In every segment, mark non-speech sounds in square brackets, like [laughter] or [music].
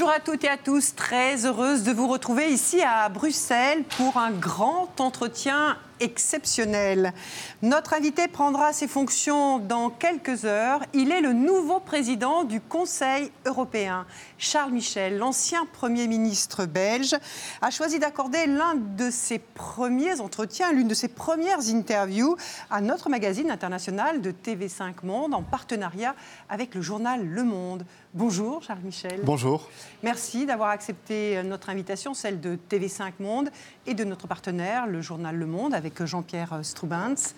jour Bonjour à toutes et à tous, très heureuse de vous retrouver ici à Bruxelles pour un grand entretien exceptionnel. Notre invité prendra ses fonctions dans quelques heures. Il est le nouveau président du Conseil européen. Charles Michel, l'ancien Premier ministre belge, a choisi d'accorder l'un de ses premiers entretiens, l'une de ses premières interviews à notre magazine international de TV5 Monde en partenariat avec le journal Le Monde. Bonjour Charles Michel. Bonjour. Merci d'avoir accepté notre invitation, celle de TV5 Monde et de notre partenaire, le journal Le Monde, avec Jean-Pierre Strubens.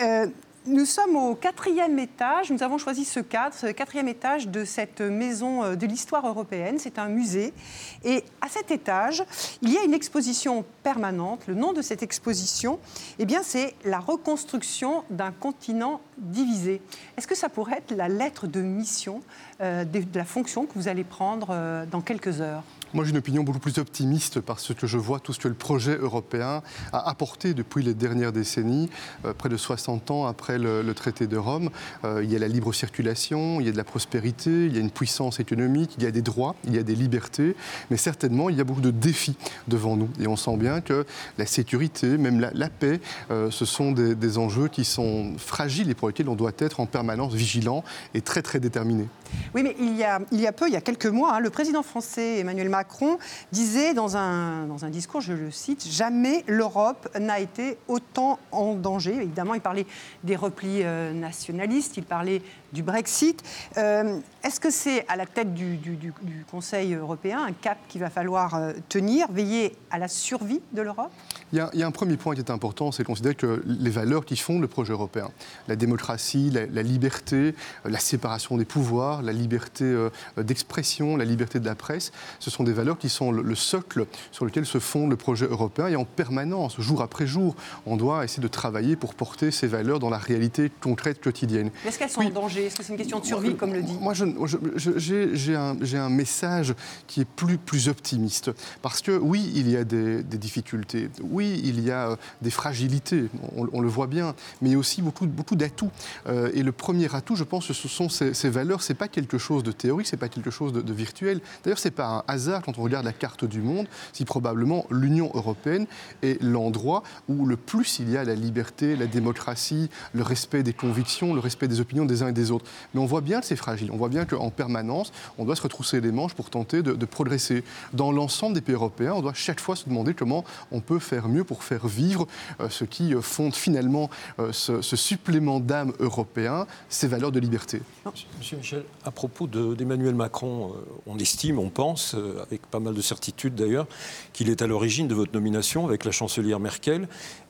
Euh, nous sommes au quatrième étage, nous avons choisi ce cadre, ce quatrième étage de cette maison euh, de l'histoire européenne, c'est un musée. Et à cet étage, il y a une exposition permanente. Le nom de cette exposition, eh bien, c'est la reconstruction d'un continent divisé. Est-ce que ça pourrait être la lettre de mission euh, de, la fonction que vous allez prendre euh, dans quelques heures? Moi, j'ai une opinion beaucoup plus optimiste parce que je vois tout ce que le projet européen a apporté depuis les dernières décennies, euh, près de 60 ans après le, traité de Rome. Euh, il y a la libre circulation, il y a de la prospérité, il y a une puissance économique, il y a des droits, il y a des libertés, mais certainement, il y a beaucoup de défis devant nous. Et on sent bien que la sécurité, même la, paix, euh, ce sont des, enjeux qui sont fragiles et pour lesquels on doit être en permanence vigilant et très, très déterminé. Oui, mais il y a, il y a peu, il y a quelques mois, hein, le président français Emmanuel Macron Macron disait dans un, dans un discours, je le cite, Jamais l'Europe n'a été autant en danger. Évidemment, il parlait des replis euh, nationalistes, il parlait du Brexit. Euh, est-ce que c'est à la tête du, Conseil européen un cap qu'il va falloir euh, tenir, veiller à la survie de l'Europe? Il y, a, un premier point qui est important, c'est considérer que les valeurs qui fondent le projet européen, la démocratie, la, liberté, euh, la séparation des pouvoirs, la liberté d'expression, la liberté de la presse, ce sont des valeurs qui sont le, socle sur lequel se fonde le projet européen. Et en permanence, jour après jour, on doit essayer de travailler pour porter ces valeurs dans la réalité concrète quotidienne. Est-ce qu'elles sont en danger? Est-ce que c'est une question de survie, comme le dit? Moi, j'ai un, un, message qui est plus, plus optimiste. Parce que oui, il y a des, difficultés. Oui, il y a euh, des fragilités. On, le voit bien. Mais il y a aussi beaucoup, beaucoup d'atouts. Euh, et le premier atout, je pense, ce sont ces, valeurs. C'est pas quelque chose de théorique, c'est pas quelque chose de, de virtuel. D'ailleurs, c'est pas un hasard quand on regarde la carte du monde, si probablement l'Union européenne est l'endroit où le plus il y a la liberté, la démocratie, le respect des convictions, le respect des opinions des uns et des autres. Mais on voit bien que c'est fragile. On voit bien qu'en permanence, on doit se retrousser les manches pour tenter de, progresser. Dans l'ensemble des pays européens, on doit chaque fois se demander comment on peut faire mieux pour faire vivre euh, ce qui euh, fonde finalement euh, ce, supplément d'âme européen, ces valeurs de liberté. Monsieur Michel, à propos d'Emmanuel Macron, on estime, on pense, avec pas mal de certitude d'ailleurs, qu'il est à l'origine de votre nomination avec la chancelière Merkel.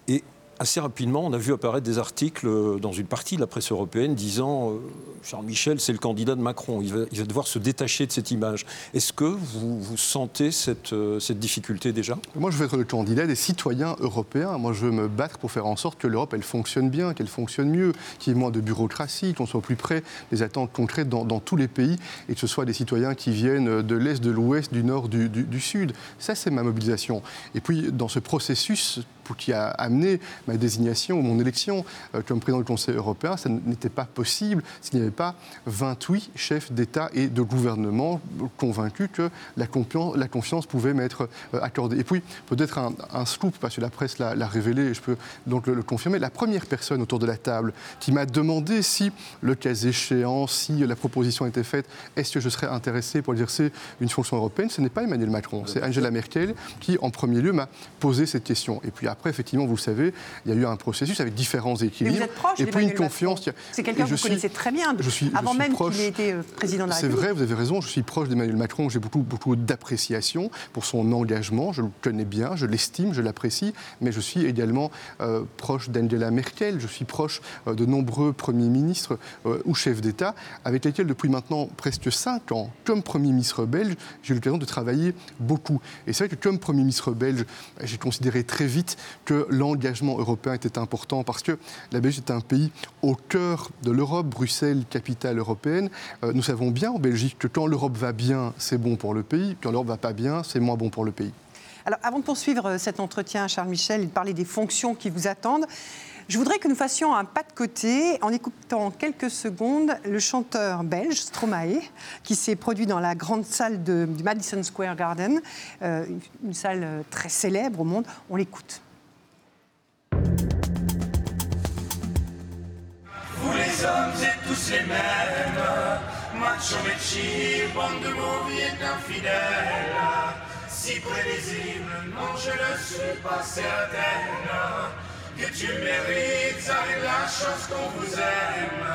Et assez rapidement, on a vu apparaître des articles euh, dans une partie de la presse européenne disant euh, Charles Michel, c'est le candidat de Macron, il va, devoir se détacher de cette image. Est-ce que vous, sentez cette, euh, cette, difficulté déjà? Moi, je veux être le candidat des citoyens européens. Moi, je veux me battre pour faire en sorte que l'Europe, elle fonctionne bien, qu'elle fonctionne mieux, qu'il y ait moins de bureaucratie, qu'on soit plus près des attentes concrètes dans, tous les pays et que ce soit des citoyens qui viennent de l'Est, de l'Ouest, du Nord, du Sud. Ça, c'est ma mobilisation. Et puis, dans ce processus qui a amené ma désignation ou mon élection euh, comme président du Conseil européen, ça n'était pas possible s'il n'y avait pas 28 chefs d'État et de gouvernement convaincus que la confiance, pouvait m'être euh, accordée. Et puis, peut-être un, scoop, parce que la presse l'a révélé, et je peux donc le, confirmer, la première personne autour de la table qui m'a demandé si, le cas échéant, si la proposition était faite, est-ce que je serais intéressé pour exercer une fonction européenne, ce n'est pas Emmanuel Macron, c'est Angela Merkel qui, en premier lieu, m'a posé cette question. Et puis après, effectivement, vous le savez, il y a eu un processus avec différents équilibres. vous êtes proche et puis une confiance. C'est quelqu'un que vous connaissez très bien, je suis, avant même qu'il ait été euh, président de la République. C'est vrai, vous avez raison, je suis proche d'Emmanuel Macron, j'ai beaucoup, beaucoup d'appréciation pour son engagement, je le connais bien, je l'estime, je l'apprécie, mais je suis également euh, proche d'Angela Merkel, je suis proche euh, de nombreux premiers ministres ou chefs d'État avec lesquels, depuis maintenant presque cinq ans, comme Premier ministre belge, j'ai eu l'occasion de travailler beaucoup. Et c'est vrai que comme Premier ministre belge, j'ai considéré très vite que l'engagement européen était important parce que la Belgique est un pays au cœur de l'Europe, Bruxelles, capitale européenne. Euh, nous savons bien en Belgique que quand l'Europe va bien, c'est bon pour le pays, quand l'Europe va pas bien, c'est moins bon pour le pays. Alors, avant de poursuivre cet entretien, Charles Michel, il parlait des fonctions qui vous attendent. Je voudrais que nous fassions un pas de côté en écoutant quelques secondes le chanteur belge Stromae, qui s'est produit dans la grande salle de, du Madison Square Garden, euh, une salle très célèbre au monde. On l'écoute. Vous les hommes êtes tous les mêmes, macho métier, bande de mauvais infidèles. Si prévisible, non je ne suis pas certaine que tu mérites avec la chance qu'on vous aime.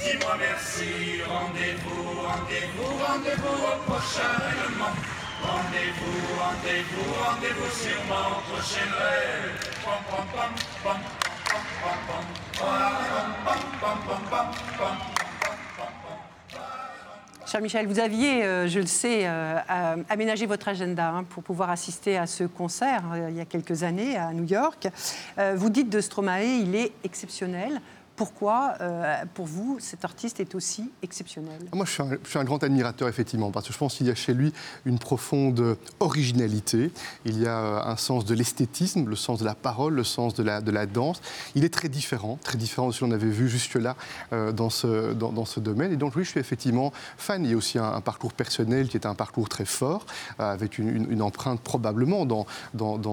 Dis-moi merci, rendez-vous, rendez-vous, rendez-vous au prochain élément. Rendez-vous, rendez-vous, rendez-vous sur mon prochain pom, pom, Cher Michel, vous aviez, euh, je le sais, euh, aménagé votre agenda hein, pour pouvoir assister à ce concert euh, il y a quelques années à New York. vous dites de Stromae, il est exceptionnel. Pourquoi, euh, pour vous, cet artiste est aussi exceptionnel? Moi, je suis, un, grand admirateur, effectivement, parce que je pense qu'il y a chez lui une profonde originalité. Il y a euh, un sens de l'esthétisme, le sens de la parole, le sens de la, danse. Il est très différent, très différent de ce qu'on avait vu jusque-là euh, dans, ce, domaine. Et donc, oui, je suis effectivement fan. Il y a aussi un, parcours personnel qui est un parcours très fort, avec une, empreinte probablement dans,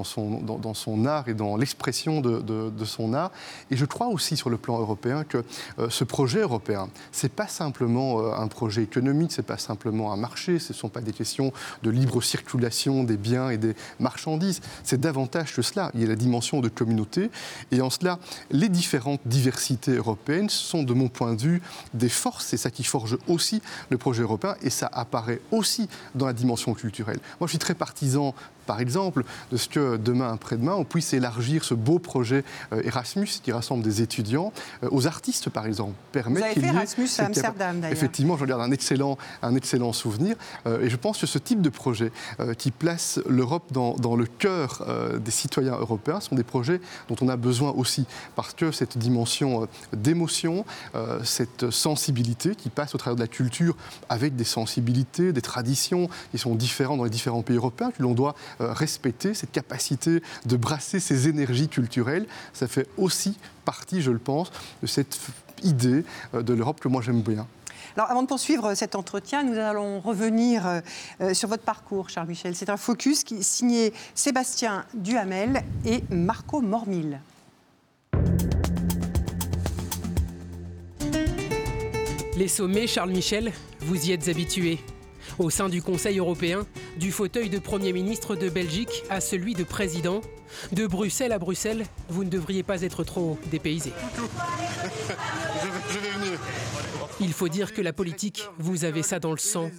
son, art et dans l'expression de son art. Et je crois aussi, sur le plan européen, que euh, ce projet européen, c'est pas simplement euh, un projet économique, c'est pas simplement un marché, ce ne sont pas des questions de libre circulation des biens et des marchandises, c'est davantage que cela. Il y a la dimension de communauté, et en cela, les différentes diversités européennes sont, de mon point de vue, des forces. C'est ça qui forge aussi le projet européen, et ça apparaît aussi dans la dimension culturelle. Moi, je suis très partisan par exemple, de ce que demain, après-demain, on puisse élargir ce beau projet euh, Erasmus qui rassemble des étudiants euh, aux artistes, par exemple. Permet Vous avez fait Erasmus à Amsterdam, d'ailleurs. Effectivement, je garde un excellent, un excellent souvenir. Euh, et je pense que ce type de projet qui place l'Europe dans, dans, le cœur des citoyens européens sont des projets dont on a besoin aussi. Parce que cette dimension d'émotion, cette sensibilité qui passe au travers de la culture avec des sensibilités, des traditions qui sont différentes dans les différents pays européens, que l'on doit respecter cette capacité de brasser ces énergies culturelles. Ça fait aussi partie, je le pense, de cette idée euh, de l'Europe que moi j'aime bien. Alors, avant de poursuivre cet entretien, nous allons revenir euh, sur votre parcours, Charles Michel. C'est un focus qui est signé Sébastien Duhamel et Marco Mormil. Les sommets, Charles Michel, vous y êtes habitué. Au sein du Conseil européen, du fauteuil de Premier ministre de Belgique à celui de président, de Bruxelles à Bruxelles, vous ne devriez pas être trop dépaysé. Il faut dire que la politique, vous avez ça dans le sang.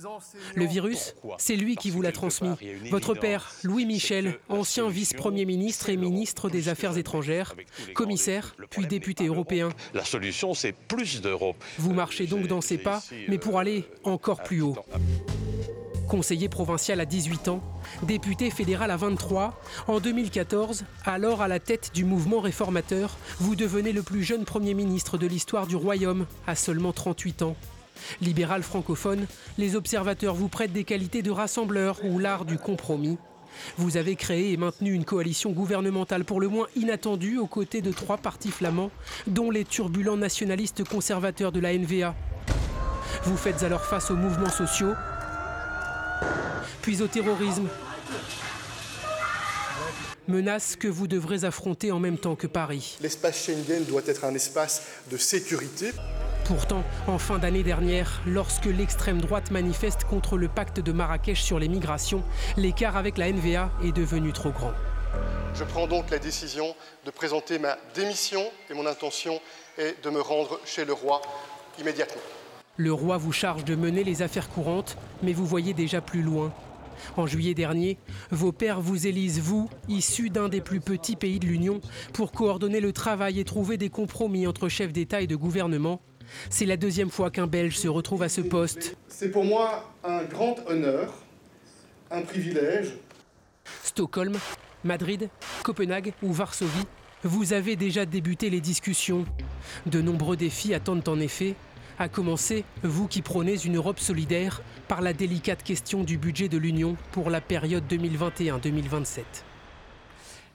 Le virus, c'est lui qui vous l'a transmis. Votre père, Louis Michel, ancien vice-premier ministre et ministre des Affaires étrangères, commissaire, puis député européen. La solution, c'est plus d'Europe. Vous marchez donc dans ses pas, mais pour aller encore plus haut. Conseiller provincial à 18 ans, député fédéral à 23, en 2014, alors à la tête du mouvement réformateur, vous devenez le plus jeune Premier ministre de l'histoire du Royaume, à seulement 38 ans. Libéral francophone, les observateurs vous prêtent des qualités de rassembleur ou l'art du compromis. Vous avez créé et maintenu une coalition gouvernementale pour le moins inattendue aux côtés de trois partis flamands, dont les turbulents nationalistes conservateurs de la NVA. Vous faites alors face aux mouvements sociaux, puis au terrorisme. Menace que vous devrez affronter en même temps que Paris. L'espace Schengen doit être un espace de sécurité. Pourtant, en fin d'année dernière, lorsque l'extrême droite manifeste contre le pacte de Marrakech sur les migrations, l'écart avec la NVA est devenu trop grand. Je prends donc la décision de présenter ma démission et mon intention est de me rendre chez le roi immédiatement. Le roi vous charge de mener les affaires courantes, mais vous voyez déjà plus loin. En juillet dernier, vos pères vous élisent, vous, issus d'un des plus petits pays de l'Union, pour coordonner le travail et trouver des compromis entre chefs d'État et de gouvernement. C'est la deuxième fois qu'un Belge se retrouve à ce poste. C'est pour moi un grand honneur, un privilège. Stockholm, Madrid, Copenhague ou Varsovie, vous avez déjà débuté les discussions. De nombreux défis attendent en effet à commencer, vous qui prônez une Europe solidaire, par la délicate question du budget de l'Union pour la période 2021-2027.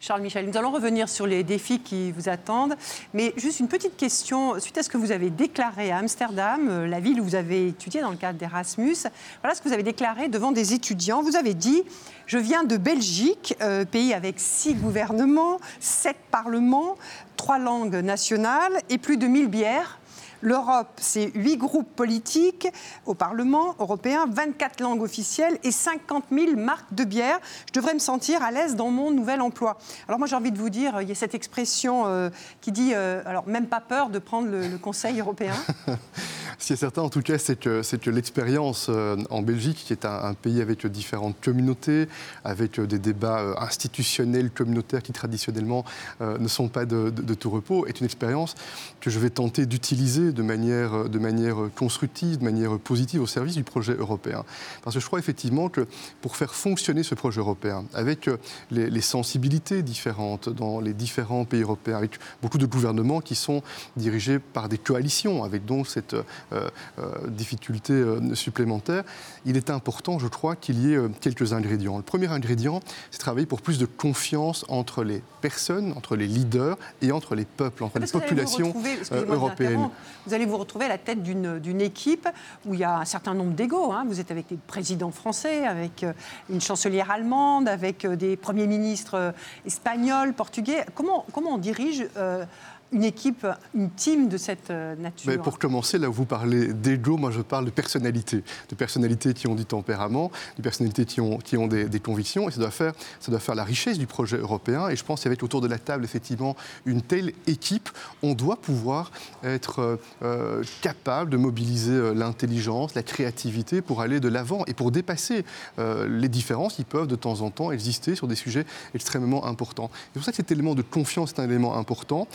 Charles Michel. Nous allons revenir sur les défis qui vous attendent. Mais juste une petite question, suite à ce que vous avez déclaré à Amsterdam, euh, la ville où vous avez étudié dans le cadre d'Erasmus, voilà ce que vous avez déclaré devant des étudiants. Vous avez dit Je viens de Belgique, euh, pays avec six gouvernements, sept parlements, trois langues nationales et plus de 1000 bières. L'Europe, c'est huit groupes politiques au Parlement européen, 24 langues officielles et 50 000 marques de bière. Je devrais me sentir à l'aise dans mon nouvel emploi. Alors moi, j'ai envie de vous dire, il y a cette expression euh, qui dit, euh, alors même pas peur de prendre le, Conseil européen. [laughs] Ce qui est certain, en tout cas, c'est que, c'est que l'expérience euh, en Belgique, qui est un, pays avec différentes communautés, avec des débats institutionnels, communautaires, qui traditionnellement ne sont pas de tout repos, est une expérience que je vais tenter d'utiliser de manière, de manière constructive, de manière positive au service du projet européen. Parce que je crois effectivement que pour faire fonctionner ce projet européen, avec euh, les, sensibilités différentes dans les différents pays européens, avec beaucoup de gouvernements qui sont dirigés par des coalitions, avec donc cette euh, euh, difficulté euh, supplémentaire, il est important, je crois, qu'il y ait euh, quelques ingrédients. Le premier ingrédient, c'est travailler pour plus de confiance entre les personnes, entre les leaders et entre les peuples, entre les Parce allez vous populations euh, vous européennes. Vous allez vous retrouver à la tête d'une équipe où il y a un certain nombre d'égaux. hein. Vous êtes avec des présidents français, avec euh, une chancelière allemande, avec euh, des premiers ministres espagnols, portugais. Comment, comment on dirige euh, une équipe, une team de cette euh, nature pour commencer, là où vous parlez d'ego, moi je parle de personnalité, de personnalités qui ont du tempérament, de personnalités qui ont, qui ont des, convictions, et ça doit, faire, ça doit faire la richesse du projet européen. Et je pense qu'avec autour de la table, effectivement, une telle équipe, on doit pouvoir être euh, euh, capable de mobiliser l'intelligence, la créativité pour aller de l'avant et pour dépasser les différences qui peuvent de temps en temps exister sur des sujets extrêmement importants. C'est pour ça que cet élément de confiance est un élément important,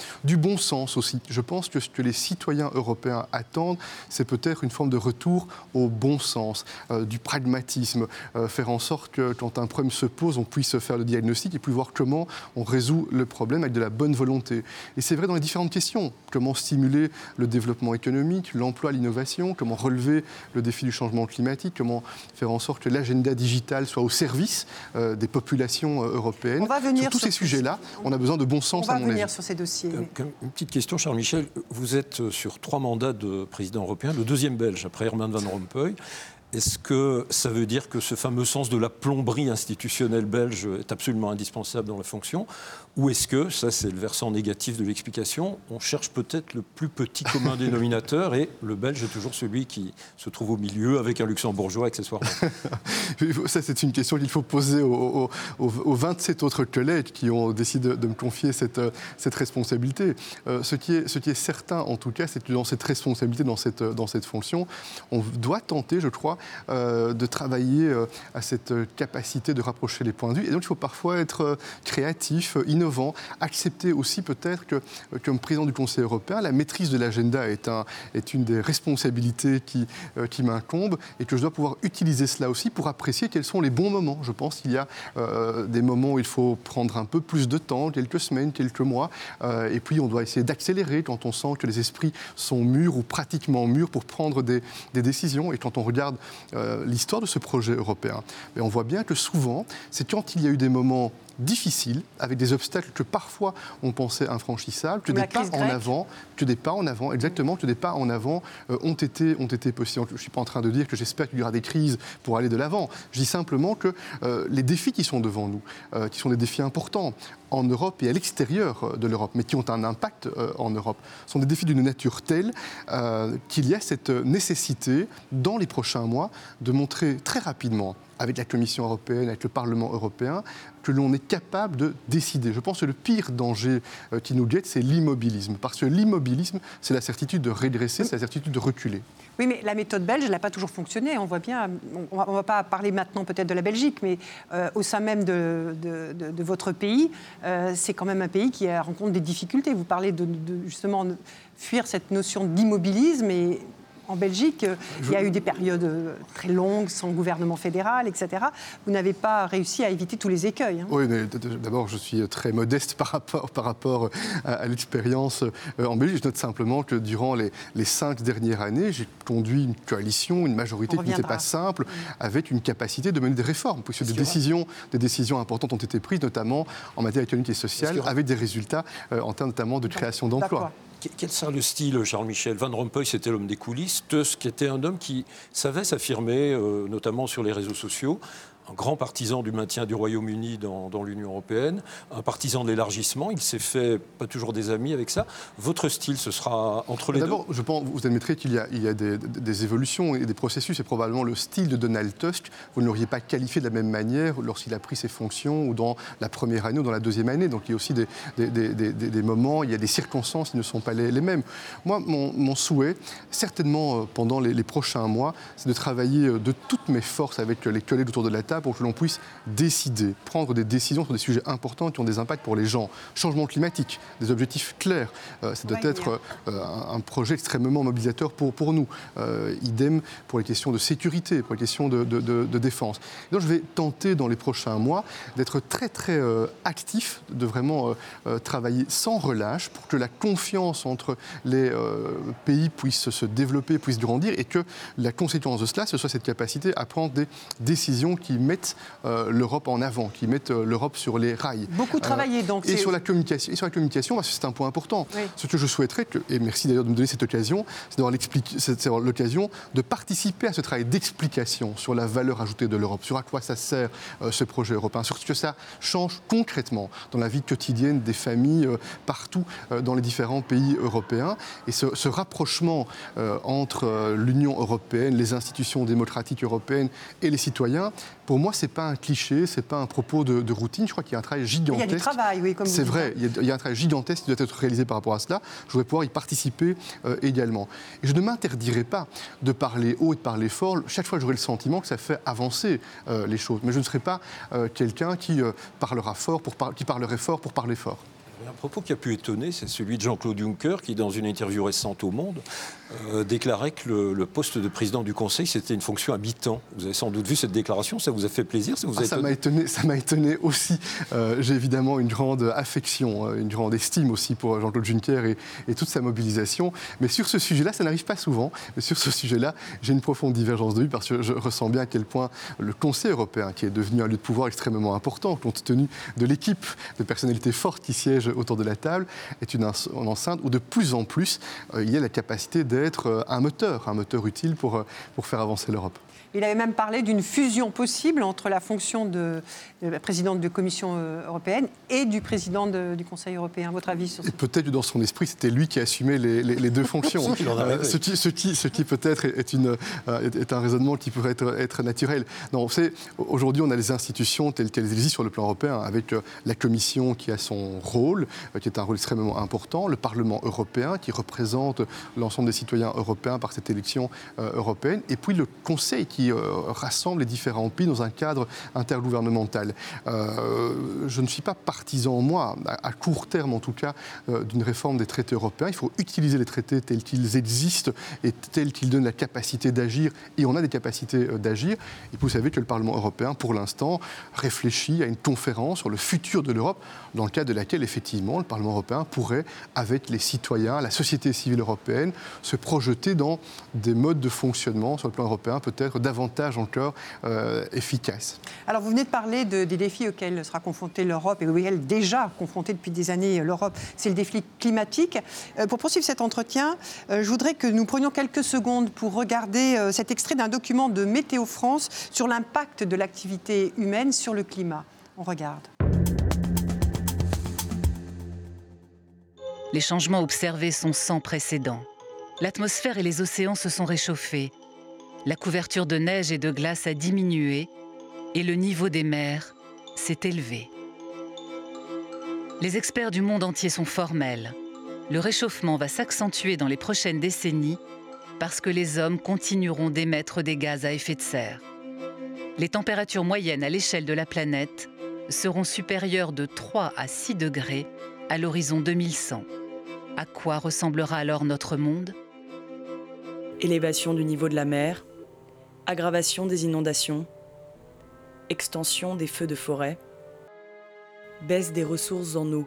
bon sens aussi. Je pense que ce que les citoyens européens attendent, c'est peut-être une forme de retour au bon sens, euh, du pragmatisme, euh, faire en sorte que quand un problème se pose, on puisse faire le diagnostic et puis voir comment on résout le problème avec de la bonne volonté. Et c'est vrai dans les différentes questions. Comment stimuler le développement économique, l'emploi, l'innovation, comment relever le défi du changement climatique, comment faire en sorte que l'agenda digital soit au service euh, des populations européennes? On va venir sur tous sur ces ce- sujets-là, on a besoin de bon On sens va à mon venir avis. sur ces dossiers. Comme- Une petite question, Charles Michel. Vous êtes sur trois mandats de président européen, le deuxième belge après Herman Van Rompuy. Est-ce que ça veut dire que ce fameux sens de la plomberie institutionnelle belge est absolument indispensable dans la fonction Ou est-ce que, ça c'est le versant négatif de l'explication, on cherche peut-être le plus petit commun [laughs] dénominateur et le belge est toujours celui qui se trouve au milieu avec un luxembourgeois accessoirement [laughs] Ça, c'est une question qu'il faut poser aux, aux- aux- aux 27 autres collègues qui ont décidé de me confier cette, euh, cette responsabilité. Euh, ce, qui est, ce qui est certain, en tout cas, c'est que dans cette responsabilité, dans cette, euh, dans cette fonction, on doit tenter, je crois, euh, de travailler à cette capacité de rapprocher les points de vue. Et donc, il faut parfois être créatif, euh, innovant, accepter aussi peut-être que, euh, comme président du Conseil européen, la maîtrise de l'agenda est, un, est une des responsabilités qui, euh, qui m'incombent et que je dois pouvoir utiliser cela aussi pour apprécier quels sont les bons moments. Je pense qu'il y a euh, des moments où il faut prendre un peu plus de temps, quelques semaines, quelques mois, et puis on doit essayer d'accélérer quand on sent que les esprits sont mûrs ou pratiquement mûrs pour prendre des, des décisions. Et quand on regarde l'histoire de ce projet européen, on voit bien que souvent, c'est quand il y a eu des moments difficiles, avec des obstacles que parfois on pensait infranchissables, que Comme des pas en avant, que des pas en avant, exactement, que des pas en avant euh, ont, été, ont été possibles. Je ne suis pas en train de dire que j'espère qu'il y aura des crises pour aller de l'avant. Je dis simplement que euh, les défis qui sont devant nous, euh, qui sont des défis importants en Europe et à l'extérieur euh, de l'Europe, mais qui ont un impact euh, en Europe, sont des défis d'une nature telle euh, qu'il y a cette nécessité, dans les prochains mois, de montrer très rapidement avec la Commission européenne, avec le Parlement européen, que l'on est capable de décider. Je pense que le pire danger qui nous guette, c'est l'immobilisme. Parce que l'immobilisme, c'est la certitude de régresser, c'est la certitude de reculer. Oui, mais la méthode belge, elle n'a pas toujours fonctionné. On voit bien, on ne va pas parler maintenant peut-être de la Belgique, mais au sein même de votre pays, euh, c'est quand même un pays qui rencontre des difficultés. Vous parlez de, de, justement fuir cette notion d'immobilisme et en Belgique. Il y a eu des périodes très longues sans gouvernement fédéral, etc. Vous n'avez pas réussi à éviter tous les écueils. Hein. Oui, d'abord, je suis très modeste [laughs] par rapport, par rapport à, l'expérience en Belgique. Je note simplement que durant les, les cinq dernières années, j'ai conduit une coalition, une majorité qui n'était pas simple, avec une capacité de mener des réformes, puisque des décisions, des décisions importantes ont été prises, notamment en matière économique et sociale, avec des résultats en termes notamment de création d'emplois. Quel sera le style, Charles Michel Van Rompuy, c'était l'homme des coulisses. Tusk était un homme qui savait s'affirmer, euh, notamment sur les réseaux sociaux un grand partisan du maintien du Royaume-Uni dans, l'Union européenne, un partisan de l'élargissement. Il s'est fait pas toujours des amis avec ça. Votre style, ce sera entre les deux D'abord, je pense, vous admettrez qu'il y a, il y a des, évolutions et des processus, et probablement le style de Donald Tusk, vous ne l'auriez pas qualifié de la même manière lorsqu'il a pris ses fonctions, ou dans la première année, ou dans la deuxième année. Donc il y a aussi des, des moments, il y a des circonstances qui ne sont pas les, mêmes. Moi, mon, souhait, certainement euh, pendant les, les prochains mois, c'est de travailler euh, de toutes mes forces avec les collègues autour de la table pour que l'on puisse décider, prendre des décisions sur des sujets importants qui ont des impacts pour les gens. Changement climatique, des objectifs clairs. Euh, ça doit être euh, un projet extrêmement mobilisateur pour, pour nous. Euh, idem pour les questions de sécurité, pour les questions de, de, défense. donc je vais tenter dans les prochains mois d'être très très actif, de vraiment travailler sans relâche pour que la confiance entre les pays puisse se développer, puisse grandir et que la conséquence de cela, ce soit cette capacité à prendre des décisions qui mettent euh, l'Europe en avant, qui mettent euh, l'Europe sur les rails. Beaucoup travaillé donc. Et sur la communication, et sur la communication, c'est un point important. Ce que je souhaiterais, et merci d'ailleurs de me donner cette occasion, c'est d'avoir l'occasion de participer à ce travail d'explication sur la valeur ajoutée de l'Europe, sur à quoi ça sert euh, ce projet européen, sur ce que ça change concrètement dans la vie quotidienne des familles partout dans les différents pays européens. Et ce, ce rapprochement entre l'Union européenne, les institutions démocratiques européennes et les citoyens pour moi, ce n'est pas un cliché, ce n'est pas un propos de, routine. Je crois qu'il y a un travail gigantesque. Il y a du travail, oui, comme C'est vrai, il y, a, un travail gigantesque qui doit être réalisé par rapport à cela. Je voudrais pouvoir y participer euh, également. Et je ne m'interdirai pas de parler haut et de parler fort chaque fois que j'aurai le sentiment que ça fait avancer euh, les choses. Mais je ne serai pas euh, quelqu'un qui, parlera fort pour qui parlerait fort pour parler fort. Un propos qui a pu étonner, c'est celui de Jean-Claude Juncker, qui, dans une interview récente au Monde, euh, déclarait que le, poste de président du Conseil, c'était une fonction à mi-temps. Vous avez sans doute vu cette déclaration, ça vous a fait plaisir Ça ah, ça m'a étonné, ça m'a étonné aussi. Euh, j'ai évidemment une grande affection, euh, une grande estime aussi pour Jean-Claude Juncker et, toute sa mobilisation. Mais sur ce sujet-là, ça n'arrive pas souvent. Mais sur ce sujet-là, j'ai une profonde divergence de vue parce que je ressens bien à quel point le Conseil européen, qui est devenu un lieu de pouvoir extrêmement important, compte tenu de l'équipe de personnalités fortes qui siègent autour de la table, est une enceinte où de plus en plus il y a la capacité de d'être euh, un moteur, un moteur utile pour, euh, pour faire avancer l'Europe. Il avait même parlé d'une fusion possible entre la fonction de, la présidente de Commission euh, européenne et du président du Conseil européen. Votre avis sur ça? Peut-être que dans son esprit, c'était lui qui assumait les, les, deux fonctions. [laughs] ce qui, ce qui, ce qui peut-être est, une, est un raisonnement qui pourrait être, être naturel. Non, aujourd'hui, on a les institutions telles qu'elles existent sur le plan européen, avec la Commission qui a son rôle, qui est un rôle extrêmement important, le Parlement européen qui représente l'ensemble des citoyens européens par cette élection européenne, et puis le Conseil qui euh, rassemble les différents pays dans un cadre intergouvernemental. Euh, je ne suis pas partisan, moi, à, court terme en tout cas, euh, d'une réforme des traités européens. Il faut utiliser les traités tels qu'ils existent et tels qu'ils donnent la capacité d'agir, et on a des capacités d'agir. Et vous savez que le Parlement européen, pour l'instant, réfléchit à une conférence sur le futur de l'Europe, dans le cadre de laquelle, effectivement, le Parlement européen pourrait, avec les citoyens, la société civile européenne, se projeter dans des modes de fonctionnement sur le plan européen peut-être davantage encore euh, efficace. Alors vous venez de parler des défis auxquels sera confrontée l'Europe et auxquels déjà confrontée depuis des années l'Europe. C'est le défi climatique. Euh, pour poursuivre cet entretien, euh, je voudrais que nous prenions quelques secondes pour regarder cet extrait d'un document de Météo France sur l'impact de l'activité humaine sur le climat. On regarde. Les changements observés sont sans précédent. L'atmosphère et les océans se sont réchauffés la couverture de neige et de glace a diminué et le niveau des mers s'est élevé. Les experts du monde entier sont formels. Le réchauffement va s'accentuer dans les prochaines décennies parce que les hommes continueront d'émettre des gaz à effet de serre. Les températures moyennes à l'échelle de la planète seront supérieures de 3 à 6 degrés à l'horizon 2100. À quoi ressemblera alors notre monde? Élévation du niveau de la mer, aggravation des inondations, extension des feux de forêt, baisse des ressources en eau.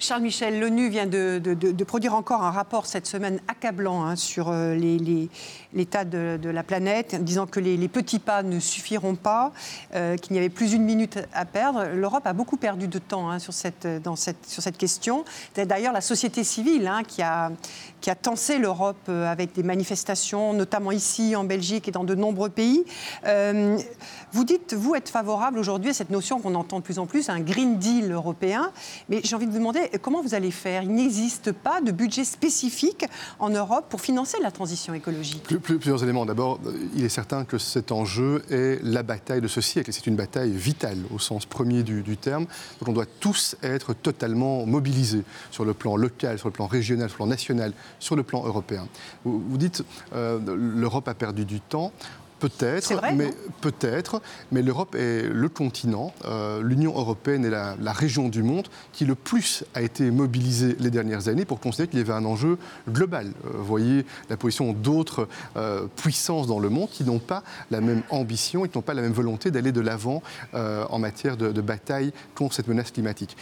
Charles Michel, l'ONU vient de, produire encore un rapport cette semaine accablant hein, sur euh, l'état de, la planète, disant que les, petits pas ne suffiront pas, euh, qu'il n'y avait plus une minute à perdre. L'Europe a beaucoup perdu de temps hein, sur, cette, question. C'est d'ailleurs la société civile hein, qui, a, qui tensé l'Europe euh, avec des manifestations, notamment ici en Belgique et dans de nombreux pays. vous dites, vous, être favorable aujourd'hui à cette notion qu'on entend de plus en plus, un Green Deal européen. Mais j'ai envie de vous demander, comment vous allez faire? Il n'existe pas de budget spécifique en Europe pour financer la transition écologique. plusieurs éléments. D'abord, il est certain que cet enjeu est la bataille de ce siècle. C'est une bataille vitale au sens premier du, terme. Donc on doit tous être totalement mobilisés sur le plan local, sur le plan régional, sur le plan national, sur le plan européen. Vous, dites euh, l'Europe a perdu du temps. Peut-être, mais peut-être, mais l'Europe est le continent, euh, l'Union européenne est la, région du monde qui le plus a été mobilisée les dernières années pour considérer qu'il y avait un enjeu global. Euh, vous voyez la position d'autres euh, puissances dans le monde qui n'ont pas la même ambition et qui n'ont pas la même volonté d'aller de l'avant en matière de, de, bataille contre cette menace climatique.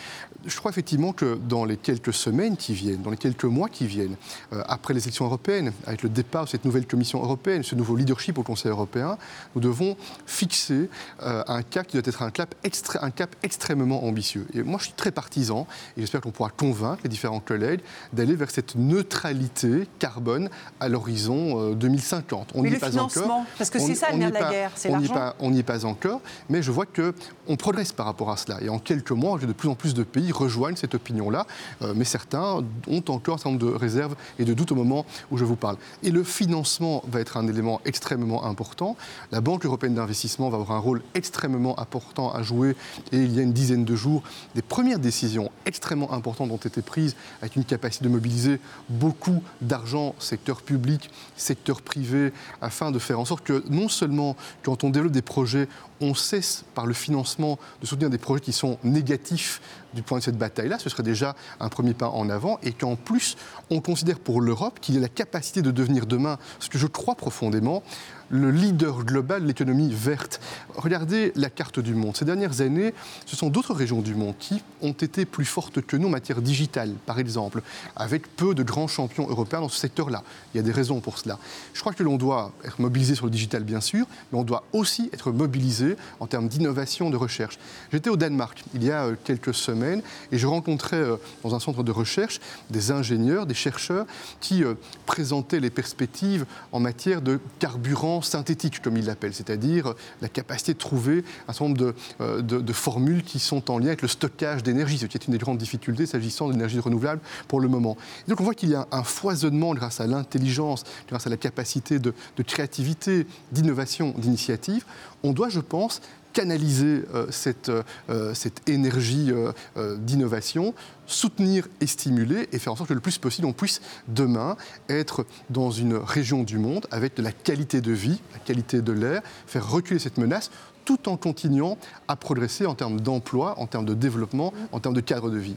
Je crois effectivement que dans les quelques semaines qui viennent, dans les quelques mois qui viennent, après les élections européennes, avec le départ de cette nouvelle Commission européenne, ce nouveau leadership au Conseil européen, nous devons fixer euh, un cap qui doit être un cap, un cap extrêmement ambitieux. Et moi, je suis très partisan, et j'espère qu'on pourra convaincre les différents collègues d'aller vers cette neutralité carbone à l'horizon 2050. Euh, on mais le pas encore. parce que c'est ça le nerf de la guerre, c'est l'argent. On n'y est pas encore, mais je vois qu'on progresse par rapport à cela. Et en quelques mois, de plus en plus de pays rejoignent cette opinion-là, euh, mais certains ont encore un certain nombre de réserves et de doutes au moment où je vous parle. Et le financement va être un élément extrêmement important la Banque européenne d'investissement va avoir un rôle extrêmement important à jouer et il y a une dizaine de jours, des premières décisions extrêmement importantes ont été prises avec une capacité de mobiliser beaucoup d'argent, secteur public, secteur privé, afin de faire en sorte que non seulement quand on développe des projets, on cesse par le financement de soutenir des projets qui sont négatifs du point de cette bataille-là, ce serait déjà un premier pas en avant, et qu'en plus, on considère pour l'Europe qu'il a la capacité de devenir demain, ce que je crois profondément, le leader global de l'économie verte. Regardez la carte du monde. Ces dernières années, ce sont d'autres régions du monde qui ont été plus fortes que nous en matière digitale, par exemple, avec peu de grands champions européens dans ce secteur-là. Il y a des raisons pour cela. Je crois que l'on doit être mobilisé sur le digital, bien sûr, mais on doit aussi être mobilisé en termes d'innovation, de recherche. J'étais au Danemark il y a euh, quelques semaines et je rencontrais euh, dans un centre de recherche des ingénieurs, des chercheurs qui euh, présentaient les perspectives en matière de carburant synthétique, comme il l'appelle, c'est-à-dire la capacité de trouver un certain nombre euh, de, formules qui sont en lien avec le stockage d'énergie, ce qui est une des grandes difficultés s'agissant de l'énergie renouvelable pour le moment. donc on voit qu'il y a un foisonnement grâce à l'intelligence, grâce à la capacité de, créativité, d'innovation, d'initiative. On doit, je pense, canaliser euh, cette, euh, cette, énergie d'innovation soutenir et stimuler et faire en sorte que le plus possible on puisse demain être dans une région du monde avec de la qualité de vie, la qualité de l'air, faire reculer cette menace tout en continuant à progresser en termes d'emploi, en termes de développement, en termes de cadre de vie.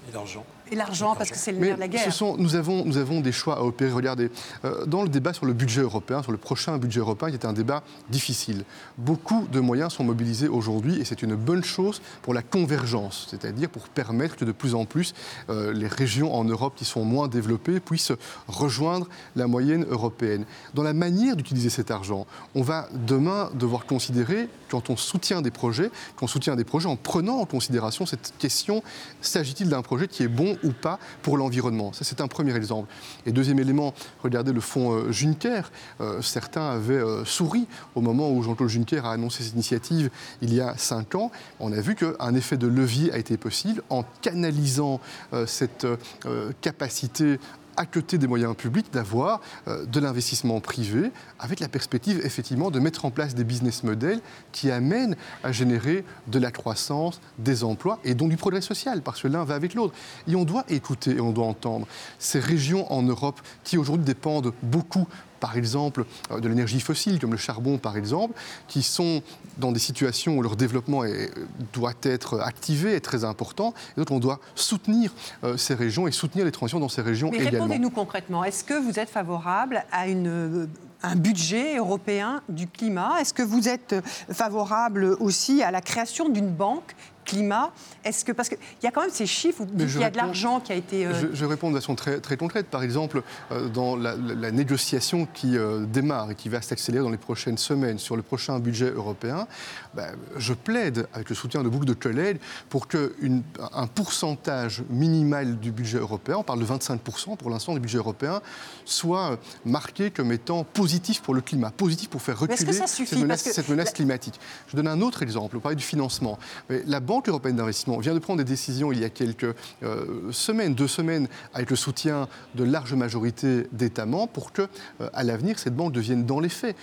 Et l'argent, parce que c'est le nerf de la guerre. Ce sont, nous, avons, nous avons des choix à opérer. Regardez, euh, dans le débat sur le budget européen, sur le prochain budget européen, qui était un débat difficile. Beaucoup de moyens sont mobilisés aujourd'hui et c'est une bonne chose pour la convergence, c'est-à-dire pour permettre que de plus en plus euh, les régions en Europe qui sont moins développées puissent rejoindre la moyenne européenne. Dans la manière d'utiliser cet argent, on va demain devoir considérer, quand on soutient des projets, qu'on soutient des projets en prenant en considération cette question, s'agit-il d'un projet qui est bon ou pas pour l'environnement. Ça, c'est un premier exemple. Et deuxième élément, regardez le fonds euh, Juncker. Euh, certains avaient euh, souri au moment où Jean-Claude Juncker a annoncé cette initiative il y a cinq ans. On a vu qu'un effet de levier a été possible en canalisant cette capacité à côté des moyens publics, d'avoir euh, de l'investissement privé, avec la perspective effectivement de mettre en place des business models qui amènent à générer de la croissance, des emplois et donc du progrès social, parce que l'un va avec l'autre. Et on doit écouter et on doit entendre ces régions en Europe qui aujourd'hui dépendent beaucoup par exemple euh, de l'énergie fossile, comme le charbon par exemple, qui sont dans des situations où leur développement doit être activé, est très important. Et donc on doit soutenir euh, ces régions et soutenir les transitions dans ces régions Mais également. Répondez-nous concrètement. Est-ce que vous êtes favorable à une un budget européen du climat? Est-ce que vous êtes favorable aussi à la création d'une banque climat. Est-ce que parce qu'il y a quand même ces chiffres, il y a de l'argent qui a été. Euh, je, réponds de façon très, très concrète. Par exemple, euh, dans la, négociation qui euh, démarre et qui va s'accélérer dans les prochaines semaines sur le prochain budget européen, ben, je plaide avec le soutien de beaucoup de collègues pour qu'un pourcentage minimal du budget européen, on parle de 25% pour l'instant du budget européen, soit marqué comme étant positif pour le climat, positif pour faire reculer cette menace, cette menace climatique. Je donne un autre exemple. On parlait du financement. la banque Banque européenne d'investissement vient de prendre des décisions il y a quelques euh, semaines, deux semaines, avec le soutien de large majorité d'États membres pour que, euh, à l'avenir, cette banque devienne dans les faits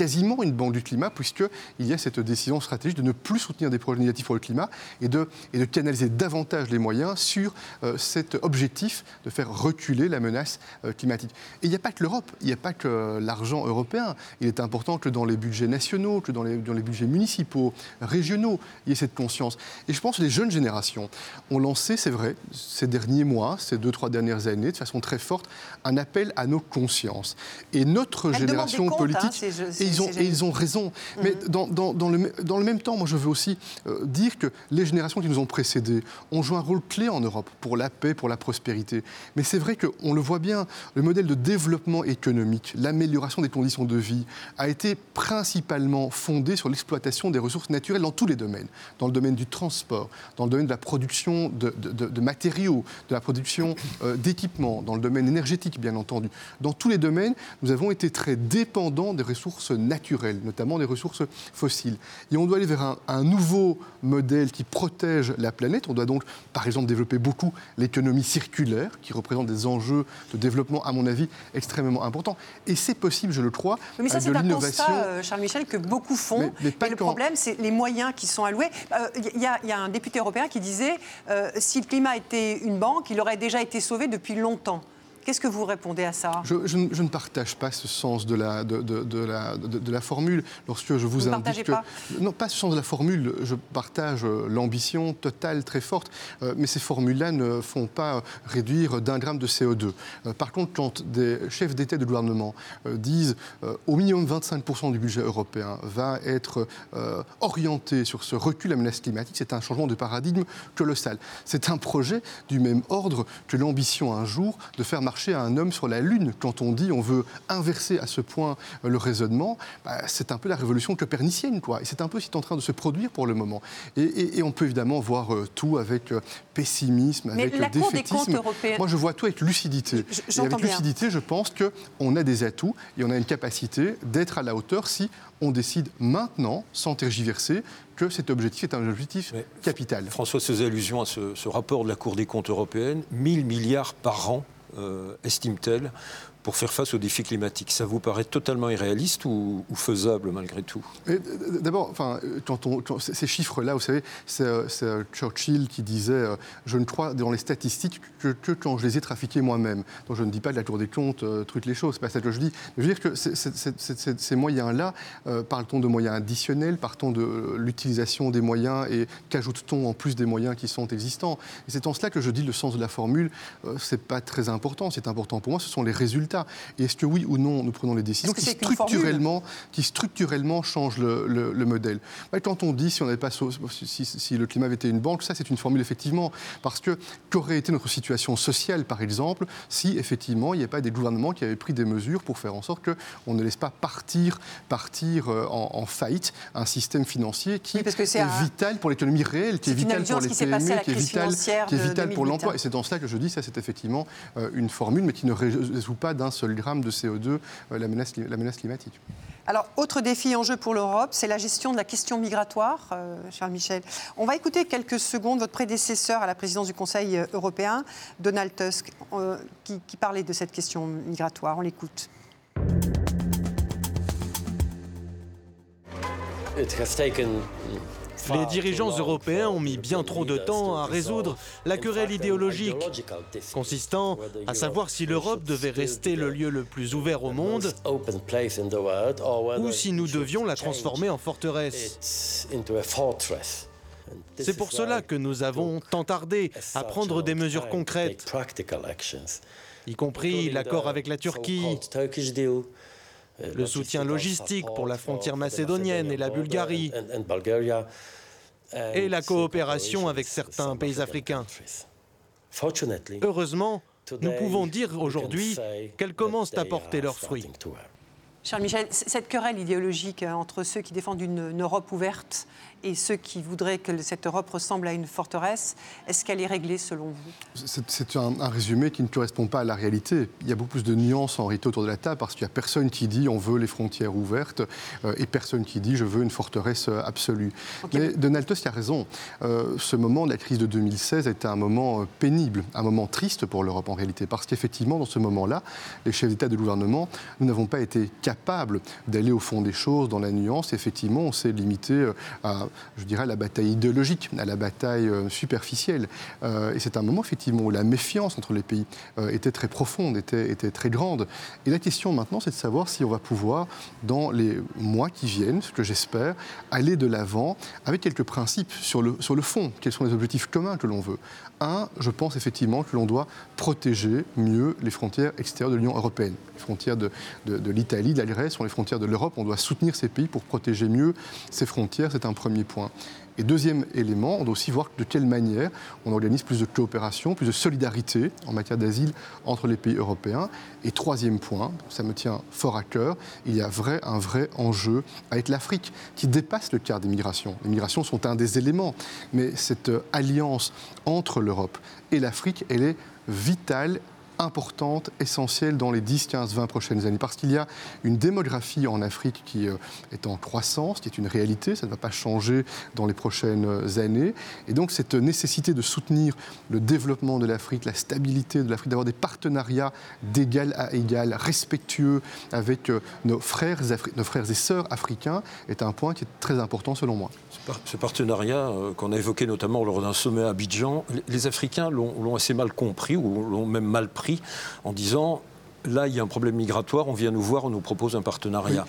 quasiment une banque du climat, puisqu'il y a cette décision stratégique de ne plus soutenir des projets négatifs pour le climat et de, et de canaliser davantage les moyens sur euh, cet objectif de faire reculer la menace euh, climatique. Et il n'y a pas que l'Europe, il n'y a pas que l'argent européen. Il est important que dans les budgets nationaux, que dans les, dans les budgets municipaux, régionaux, il y ait cette conscience. Et je pense que les jeunes générations ont lancé, c'est vrai, ces derniers mois, ces deux, trois dernières années, de façon très forte, un appel à nos consciences. Et notre génération hein, politique ils ont, et ils ont raison. Mais mhm. dans, dans, dans, le, dans, le, même temps, moi, je veux aussi euh, dire que les générations qui nous ont précédés ont joué un rôle clé en Europe pour la paix, pour la prospérité. Mais c'est vrai qu'on le voit bien, le modèle de développement économique, l'amélioration des conditions de vie, a été principalement fondé sur l'exploitation des ressources naturelles dans tous les domaines. Dans le domaine du transport, dans le domaine de la production de, de, de matériaux, de la production euh, d'équipements, dans le domaine énergétique, bien entendu. Dans tous les domaines, nous avons été très dépendants des ressources naturelles, notamment des ressources fossiles. Et on doit aller vers un, nouveau modèle qui protège la planète. On doit donc, par exemple, développer beaucoup l'économie circulaire, qui représente des enjeux de développement, à mon avis, extrêmement importants. Et c'est possible, je le crois, mais ça, c'est un constat, euh, Charles Michel, que beaucoup font. Mais, le problème, c'est les moyens qui sont alloués. Il euh, y, a un député européen qui disait euh, si le climat était une banque, il aurait déjà été sauvé depuis longtemps. Qu'est-ce que vous répondez à ça? Je, ne partage pas ce sens de la, de, de, la, de, la formule. Lorsque je vous, indique que. Pas? Non, pas ce sens de la formule. Je partage euh, l'ambition totale très forte, euh, mais ces formules-là ne font pas réduire d'un gramme de CO2. Euh, par contre, quand des chefs d'État et de gouvernement disent au minimum 25% du budget européen va être orienté sur ce recul à la menace climatique, c'est un changement de paradigme colossal. C'est un projet du même ordre que l'ambition un jour de faire marcher à un homme sur la Lune. Quand on dit on veut inverser à ce point euh, le raisonnement, bah, c'est un peu la révolution copernicienne. Quoi. Et c'est un peu ce qui est en train de se produire pour le moment. Et, on peut évidemment voir euh, tout avec euh, pessimisme, avec défaitisme. Moi, je vois tout avec lucidité. et avec lucidité, je pense qu'on a des atouts et on a une capacité d'être à la hauteur si on décide maintenant, sans tergiverser, que cet objectif est un objectif capital. François faisait allusion à ce, ce rapport de la Cour des comptes européenne, 1000 milliards par an estime-t-elle, pour faire face aux défis climatiques. Ça vous paraît totalement irréaliste ou, faisable malgré tout? D'abord, enfin, quand ces chiffres-là, vous savez, c'est euh, Churchill qui disait euh, Je ne crois dans les statistiques que, quand je les ai trafiquées moi-même. Donc je ne dis pas de la Cour des comptes, euh, truc les choses, c'est pas ça que je dis. Je veux dire que ces moyens-là, euh, parle-t-on de moyens additionnels, partons de l'utilisation des moyens et qu'ajoute-t-on en plus des moyens qui sont existants? Et c'est en cela que je dis le sens de la formule, c'est pas très important. C'est important pour moi, ce sont les résultats et est-ce que oui ou non, nous prenons les décisions qui structurellement, qui structurellement changent le, modèle Quand on dit si, on pas, si, le climat avait été une banque, ça c'est une formule effectivement, parce que qu'aurait été notre situation sociale, par exemple, si effectivement il n'y avait pas des gouvernements qui avaient pris des mesures pour faire en sorte qu'on ne laisse pas partir, partir euh, en, faillite un système financier qui est, vital pour l'économie réelle, qui est, vital pour les PME, qui est vital, qui est vital pour l'emploi. Et c'est dans cela que je dis, ça c'est effectivement euh, une formule, mais qui ne résout pas d'un seul gramme de CO2 euh, la, menace, la menace climatique. Alors, autre défi en jeu pour l'Europe, c'est la gestion de la question migratoire, euh, Charles Michel. On va écouter quelques secondes votre prédécesseur à la présidence du Conseil euh, européen, Donald Tusk, qui, qui parlait de cette question migratoire. On l'écoute. It has taken les dirigeants européens ont mis bien trop de temps à résoudre la querelle idéologique, consistant à savoir si l'Europe devait rester le lieu le plus ouvert au monde ou si nous devions la transformer en forteresse. C'est pour cela que nous avons tant tardé à prendre des mesures concrètes. y compris l'accord avec la Turquie, le soutien logistique pour la frontière macédonienne et la Bulgarie, et la coopération avec certains pays africains. Heureusement, nous pouvons dire aujourd'hui qu'elles commencent à porter leurs fruits. Charles Michel, cette querelle idéologique euh, entre ceux qui défendent une, Europe ouverte et ceux qui voudraient que cette Europe ressemble à une forteresse, est-ce qu'elle est réglée selon vous? C'est un, résumé qui ne correspond pas à la réalité. Il y a beaucoup plus de nuances en réalité autour de la table parce qu'il n'y a personne qui dit on veut les frontières ouvertes euh, et personne qui dit je veux une forteresse euh, absolue. Mais Donald Tusk a raison. ce moment de la crise de 2016 a été un moment pénible, un moment triste pour l'Europe en réalité parce qu'effectivement dans ce moment-là, les chefs d'État et de gouvernement, nous n'avons pas été capable d'aller au fond des choses, dans la nuance. Effectivement, on s'est limité euh, à, je dirais, la bataille idéologique, à la bataille euh, superficielle. Euh, et c'est un moment, effectivement, où la méfiance entre les pays était très profonde, était, très grande. Et la question maintenant, c'est de savoir si on va pouvoir, dans les mois qui viennent, ce que j'espère, aller de l'avant avec quelques principes sur le fond. Quels sont les objectifs communs que l'on veut Un, je pense effectivement que l'on doit protéger mieux les frontières extérieures de l'Union européenne, les frontières de, de, de l'Italie, la sur les frontières de l'Europe. On doit soutenir ces pays pour protéger mieux ces frontières. C'est un premier point. Et deuxième élément, on doit aussi voir de quelle manière on organise plus de coopération, plus de solidarité en matière d'asile entre les pays européens. Et troisième point, ça me tient fort à cœur, il y a un vrai enjeu avec l'Afrique qui dépasse le cadre des migrations. Les migrations sont un des éléments, mais cette alliance entre l'Europe et l'Afrique, elle est vitale importante, essentielle dans les 10, 15, 20 prochaines années. Parce qu'il y a une démographie en Afrique qui euh, est en croissance, qui est une réalité, ça ne va pas changer dans les prochaines années. Et donc cette nécessité de soutenir le développement de l'Afrique, la stabilité de l'Afrique, d'avoir des partenariats d'égal à égal, respectueux avec euh, nos frères, nos frères et sœurs africains, est un point qui est très important selon moi. Ce partenariat euh, qu'on a évoqué notamment lors d'un sommet à Abidjan, les Africains l'ont assez mal compris ou l'ont même mal pris en disant là, il y a un problème migratoire, on vient nous voir, on nous propose un partenariat.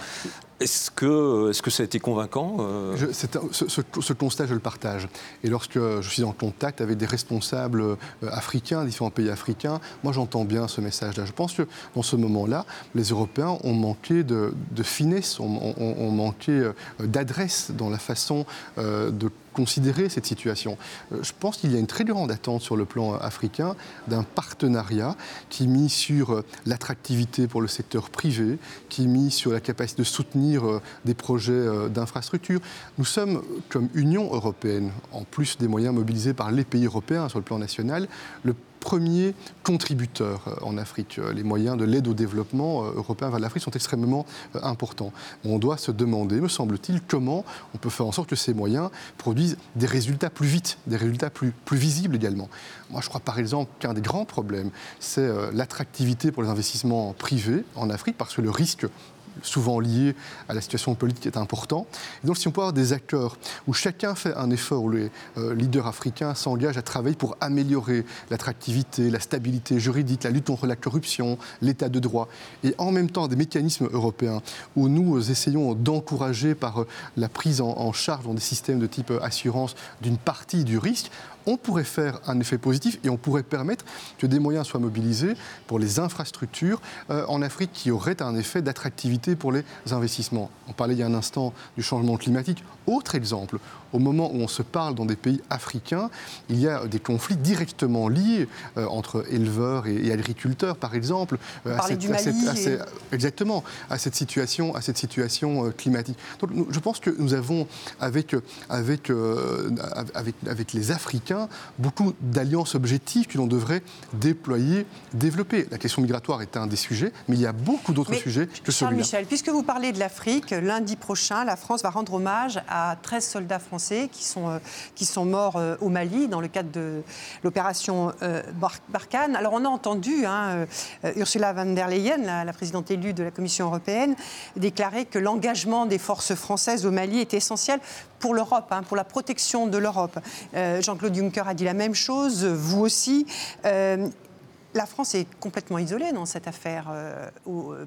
Est-ce que, est que ça a été convaincant euh ce, constat, je le partage. Et lorsque je suis en contact avec des responsables euh, africains, différents pays africains, moi j'entends bien ce message-là. Je pense que dans ce moment-là, les Européens ont manqué de, finesse, ont, manqué euh, d'adresse dans la façon de considérer cette situation. Je pense qu'il y a une très grande attente sur le plan africain d'un partenariat qui mise sur l'attractivité pour le secteur privé, qui mise sur la capacité de soutenir euh, des projets euh, d'infrastructure. Nous sommes, comme Union européenne, en plus des moyens mobilisés par les pays européens sur le plan national, le premier contributeur euh, en Afrique. Les moyens de l'aide au développement européen vers l'Afrique sont extrêmement importants. On doit se demander, me semble-t-il, comment on peut faire en sorte que ces moyens produisent des résultats plus vite, des résultats plus, plus visibles également. Moi, je crois par exemple qu'un des grands problèmes, c'est l'attractivité pour les investissements privés en Afrique, parce que le risque souvent lié à la situation politique est important. donc si on peut avoir des acteurs où chacun fait un effort, où les euh, leaders africains s'engagent à travailler pour améliorer l'attractivité, la stabilité juridique, la lutte contre la corruption, l'état de droit, et en même temps des mécanismes européens où nous euh, essayons d'encourager par euh, la prise en charge dans des systèmes de type assurance d'une partie du risque, on pourrait faire un effet positif et on pourrait permettre que des moyens soient mobilisés pour les infrastructures euh, en Afrique qui auraient un effet d'attractivité pour les investissements. On parlait il y a un instant du changement climatique. Autre exemple, au moment où on se parle dans des pays africains, il y a des conflits directement liés euh, entre éleveurs et, agriculteurs, par exemple. Euh, à, cette, exactement, à cette situation, à cette situation euh, climatique. Donc, je pense que nous avons, avec, avec, avec, avec les Africains, beaucoup d'alliances objectives que l'on devrait déployer, développer. La question migratoire est un des sujets, mais il y a beaucoup d'autres sujets que celui-là. Michel, puisque vous parlez de l'Afrique, lundi prochain, la France va rendre hommage à 13 soldats français qui sont, euh, qui sont morts euh, au Mali dans le cadre de l'opération euh, Barkhane. Alors on a entendu hein, Ursula von der Leyen, la, présidente élue de la Commission européenne, déclarer que l'engagement des forces françaises au Mali est essentiel pour l'Europe, hein, pour la protection de l'Europe. Jean-Claude Juncker a dit la même chose, vous aussi la France est complètement isolée dans cette affaire, euh,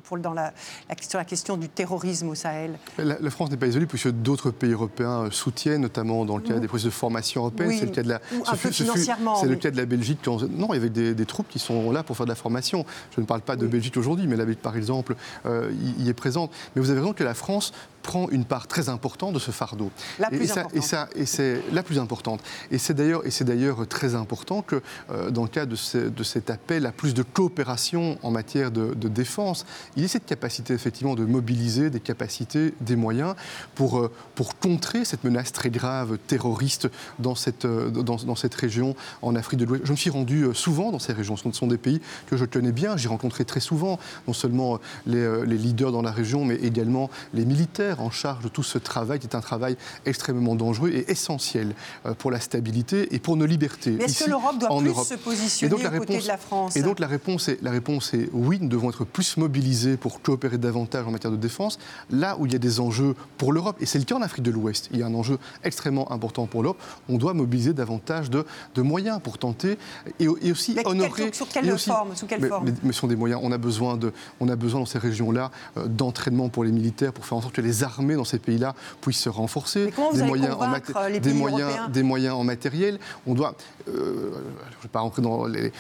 pour, dans la, sur la question du terrorisme au Sahel. La, France n'est pas isolée puisque d'autres pays européens soutiennent, notamment dans le cas des processus de formation européenne. c'est le cas de la. C'est le cas de la Belgique. non, il y avait des, troupes qui sont là pour faire de la formation. Je ne parle pas de Belgique aujourd'hui, mais la Belgique, par exemple, euh, y, est présente. Mais vous avez raison que la France prend une part très importante de ce fardeau. La plus et, importante. et, ça, et c'est la plus importante. Et c'est d'ailleurs, et c'est d'ailleurs très important que euh, dans le cas de, de, cet appel à plus de coopération en matière de, défense, il y ait cette capacité effectivement de mobiliser des capacités, des moyens pour, euh, pour contrer cette menace très grave terroriste dans cette, euh, dans, dans cette région en Afrique de l'Ouest. Je me suis rendu souvent dans ces régions. Ce sont des pays que je connais bien. J'ai rencontré très souvent non seulement les, les leaders dans la région, mais également les militaires en charge de tout ce travail, qui est un travail extrêmement dangereux et essentiel euh, pour la stabilité et pour nos libertés. est-ce que l'Europe doit plus se positionner aux côtés de la France Et donc la réponse, est, la réponse est oui, nous devons être plus mobilisés pour coopérer davantage en matière de défense, là où il y a des enjeux pour l'Europe, et c'est le cas en Afrique de l'Ouest, il y a un enjeu extrêmement important pour l'Europe, on doit mobiliser davantage de, de moyens pour tenter et, aussi honorer... sur quelle forme, sous quelle mais, forme mais, ce sont des moyens, on a besoin, de, on a besoin dans ces régions-là euh, d'entraînement pour les militaires, pour faire en sorte que les armées dans ces pays-là puissent se renforcer, des moyens, en des, moyens, des moyens en matériel. On doit, euh, je ne vais pas rentrer dans les,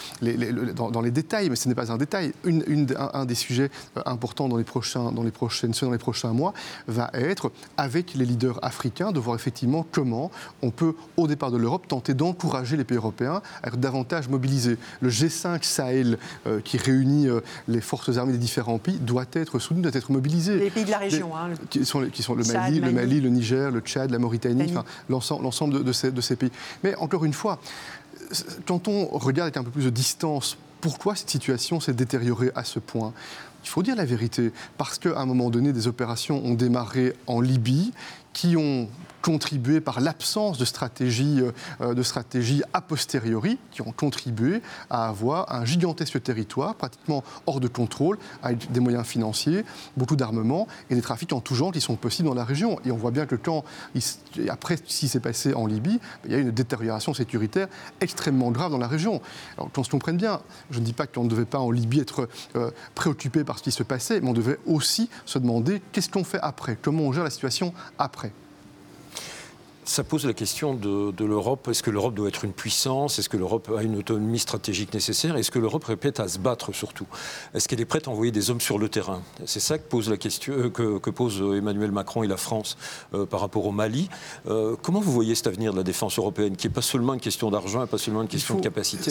dans, les, détails, mais ce n'est pas un détail. Une, un, des sujets euh, importants dans les, prochains, dans les prochaines semaines, dans les prochains mois, va être, avec les leaders africains, de voir effectivement comment on peut, au départ de l'Europe, tenter d'encourager les pays européens à être davantage mobilisés. Le G5 Sahel, euh, qui réunit les forces armées des différents pays, doit être soutenu, doit être mobilisé. Les pays de la région, hein, sont, qui sont le, Mali, le Mali, le Niger, le Tchad, la Mauritanie, enfin, l'ensemble de, ces, de ces pays. Mais encore une fois, quand on regarde avec un peu plus de distance pourquoi cette situation s'est détériorée à ce point? Il faut dire la vérité, parce qu'à un moment donné, des opérations ont démarré en Libye qui ont contribué par l'absence de stratégie, euh, de stratégie a posteriori, qui ont contribué à avoir un gigantesque territoire pratiquement hors de contrôle, avec des moyens financiers, beaucoup d'armements et des trafics en tout genre qui sont possibles dans la région. Et on voit bien que quand, après ce qui s'est passé en Libye, il y a eu une détérioration sécuritaire extrêmement grave dans la région. Alors qu'on se comprenne bien, je ne dis pas qu'on ne devait pas en Libye être euh, préoccupé par ce qui se passait, mais on devait aussi se demander qu'est-ce qu'on fait après, comment on gère la situation après. Ça pose la question de, l'Europe. Est-ce que l'Europe doit être une puissance? Est-ce que l'Europe a une autonomie stratégique nécessaire? Est-ce que l'Europe répète à se battre surtout? Est-ce qu'elle est prête à envoyer des hommes sur le terrain? C'est ça que pose la question euh, que, pose Emmanuel Macron et la France euh, par rapport au Mali. Euh, comment vous voyez cet avenir de la défense européenne, qui n'est pas seulement une question d'argent, pas seulement une question de capacité?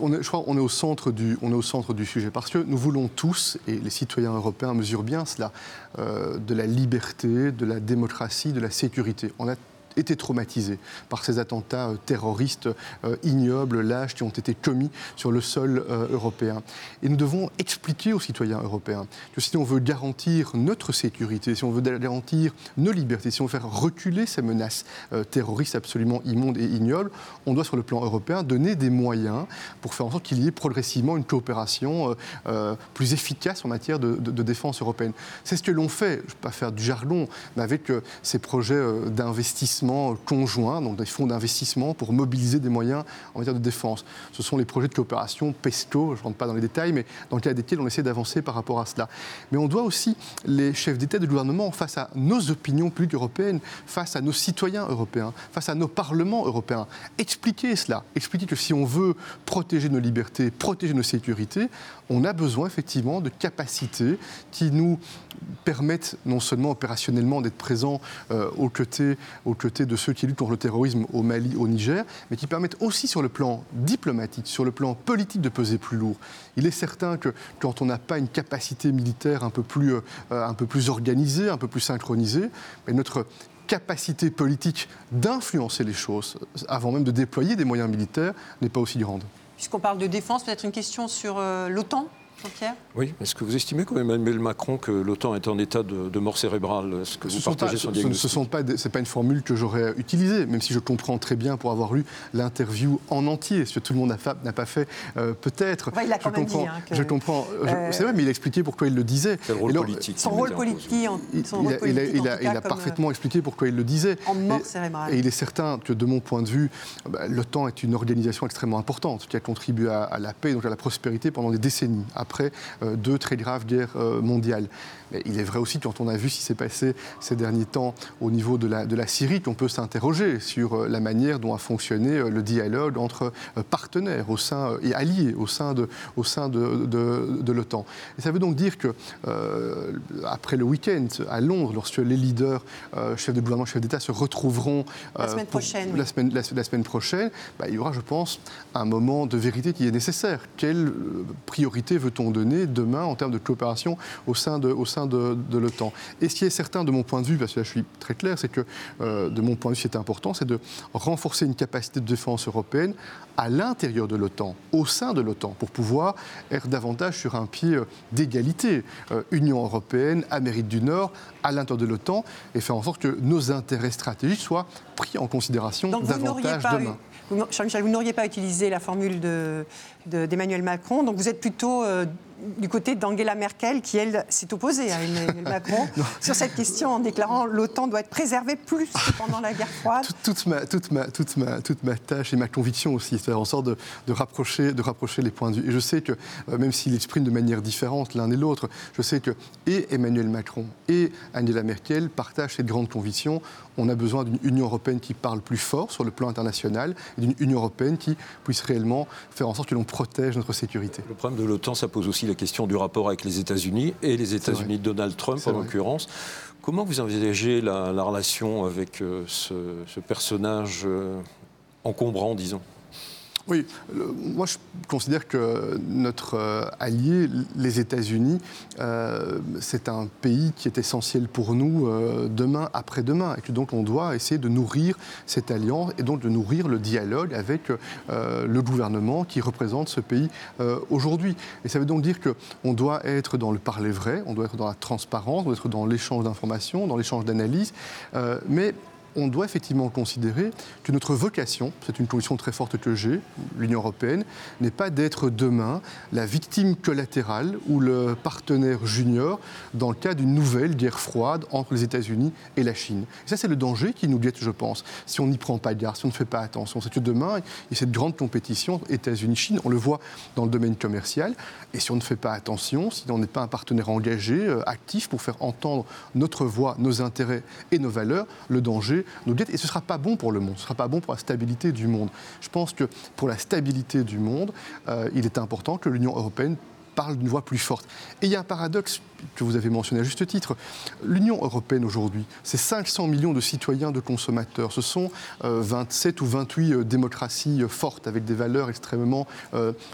on est, Je crois qu'on est au centre du, on est au centre du sujet parce que nous voulons tous, et les citoyens européens mesurent bien cela, de la liberté, de la démocratie, de la sécurité. On a été traumatisés par ces attentats euh, terroristes euh, ignobles, lâches, qui ont été commis sur le sol euh, européen. Et nous devons expliquer aux citoyens européens que si on veut garantir notre sécurité, si on veut garantir nos libertés, si on veut faire reculer ces menaces terroristes absolument immondes et ignobles, on doit sur le plan européen donner des moyens pour faire en sorte qu'il y ait progressivement une coopération plus efficace en matière de, de défense européenne. C'est ce que l'on fait, je ne vais pas faire du jargon, mais avec ces projets d'investissement conjoints, donc des fonds d'investissement pour mobiliser des moyens en matière de défense. Ce sont les projets de coopération PESCO, je ne rentre pas dans les détails, mais dans le cas desquels on essaie d'avancer par rapport à cela. Mais on doit aussi, les chefs d'État et de gouvernement, face à nos opinions publiques européennes, face à nos citoyens européens, face à nos parlements européens, expliquer cela, expliquer que si on veut protéger nos libertés, protéger nos sécurités, on a besoin effectivement de capacités qui nous permettent non seulement opérationnellement d'être présents euh, aux, côtés, de ceux qui luttent contre le terrorisme au Mali, au Niger, mais qui permettent aussi sur le plan diplomatique, sur le plan politique de peser plus lourd. Il est certain que quand on n'a pas une capacité militaire un peu plus, euh, un peu plus organisée, un peu plus synchronisée, mais notre capacité politique d'influencer les choses, avant même de déployer des moyens militaires, n'est pas aussi grande. Puisqu'on parle de défense, peut-être une question sur euh, l'OTAN? Jean-Pierre Oui, est-ce que vous estimez quand même, Emmanuel Macron, que l'OTAN est en état de, mort cérébrale? Est-ce que ce vous partagez son diagnostic Ce n'est pas, pas, une formule que j'aurais utilisée, même si je comprends très bien pour avoir lu l'interview en entier, ce que tout le monde n'a pas fait, euh, peut-être. il a quand je, comprends, dit, hein, je comprends. Euh, c'est vrai, mais il a expliqué pourquoi il le disait. le rôle politique. Son rôle politique. il, a, parfaitement expliqué pourquoi il le disait. En mort cérébrale. Et il est certain que, de mon point de vue, bah, l'OTAN est une organisation extrêmement importante qui a contribué à, la paix et donc à la prospérité pendant des décennies, après euh, deux très graves guerres euh, mondiales. Mais il est vrai aussi, quand on a vu ce qui s'est passé ces derniers temps au niveau de la, de la Syrie, qu'on peut s'interroger sur euh, la manière dont a fonctionné le dialogue entre partenaires au sein, et alliés au sein de, au sein de, de, l'OTAN. Et ça veut donc dire que, après le week-end à Londres, lorsque les leaders, chefs de gouvernement, chefs d'État se retrouveront la semaine prochaine, la, semaine, la, semaine prochaine, bah, il y aura, je pense, un moment de vérité qui est nécessaire. Quelle euh, priorité veut-on donner demain en termes de coopération au sein de, au sein de, l'OTAN Et ce qui est certain de mon point de vue, parce que là je suis très clair, c'est que euh, de mon point de vue, c'est important, c'est de renforcer une capacité de défense européenne à l'intérieur de l'OTAN, au sein de l'OTAN, pour pouvoir être davantage sur un pied euh, d'égalité. Union européenne, Amérique du Nord, à l'intérieur de l'OTAN, et faire en sorte que nos intérêts stratégiques soient pris en considération davantage demain. Vous n'auriez pas utilisé la formule d'Emmanuel de, Macron, donc vous êtes plutôt euh, du côté d'Angela Merkel, qui, elle, s'est opposée à Emmanuel [laughs] Macron sur cette question en déclarant l'OTAN doit être préservée plus que pendant la guerre froide. Toute, ma, toute, ma, toute, ma, toute ma tâche et ma conviction aussi, c'est faire en sorte de, rapprocher, de rapprocher les points de vue. Et je sais que, euh, même s'ils expriment de manière différente l'un et l'autre, je sais que et Emmanuel Macron et Angela Merkel partagent cette grande conviction. On a besoin d'une Union européenne qui parle plus fort sur le plan international et d'une Union européenne qui puisse réellement faire en sorte que l'on protège notre sécurité. Le problème de l'OTAN, ça pose aussi la question du rapport avec les États-Unis et les États-Unis de Donald Trump en l'occurrence. Comment vous envisagez la, relation avec euh, ce, personnage euh, encombrant, disons? Oui, moi je considère que notre euh, allié, les États-Unis, euh, c'est un pays qui est essentiel pour nous euh, demain après-demain et que donc on doit essayer de nourrir cette alliance et donc de nourrir le dialogue avec le gouvernement qui représente ce pays aujourd'hui. Et ça veut donc dire qu'on doit être dans le parler vrai, on doit être dans la transparence, on doit être dans l'échange d'informations, dans l'échange d'analyses, mais on doit effectivement considérer que notre vocation, c'est une condition très forte que j'ai, l'Union européenne, n'est pas d'être demain la victime collatérale ou le partenaire junior dans le cas d'une nouvelle guerre froide entre les États-Unis et la Chine. Et ça, c'est le danger qui nous guette, je pense, si on n'y prend pas garde, si on ne fait pas attention. C'est que demain, il y a cette grande compétition États-Unis-Chine, on le voit dans le domaine commercial, et si on ne fait pas attention, si on n'est pas un partenaire engagé, euh, actif pour faire entendre notre voix, nos intérêts et nos valeurs, le danger et ce ne sera pas bon pour le monde, ce ne sera pas bon pour la stabilité du monde. Je pense que pour la stabilité du monde, euh, il est important que l'Union européenne parle d'une voix plus forte. Et il y a un paradoxe que vous avez mentionné à juste titre. L'Union européenne aujourd'hui, c'est 500 millions de citoyens, de consommateurs. Ce sont 27 euh, ou 28 euh, démocraties euh, fortes avec des valeurs extrêmement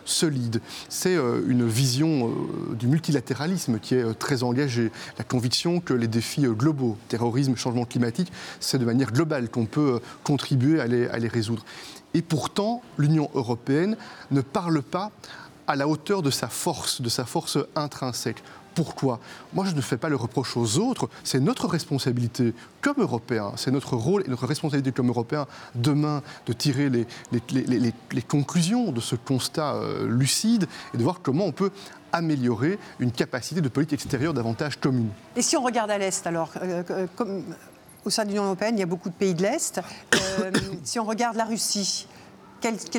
solides. C'est une vision du multilatéralisme qui est très engagée. La conviction que les défis globaux, terrorisme, changement climatique, c'est de manière globale qu'on peut contribuer à les, à les résoudre. Et pourtant, l'Union européenne ne parle pas à la hauteur de sa force, de sa force intrinsèque. Pourquoi? Moi, je ne fais pas le reproche aux autres. C'est notre responsabilité comme Européens, c'est notre rôle et notre responsabilité comme Européens demain de tirer les, les, conclusions de ce constat euh, lucide et de voir comment on peut améliorer une capacité de politique extérieure davantage commune. Et si on regarde à l'Est, alors, euh, euh, comme, au sein de l'Union européenne, il y a beaucoup de pays de l'Est. [coughs] si on regarde la Russie,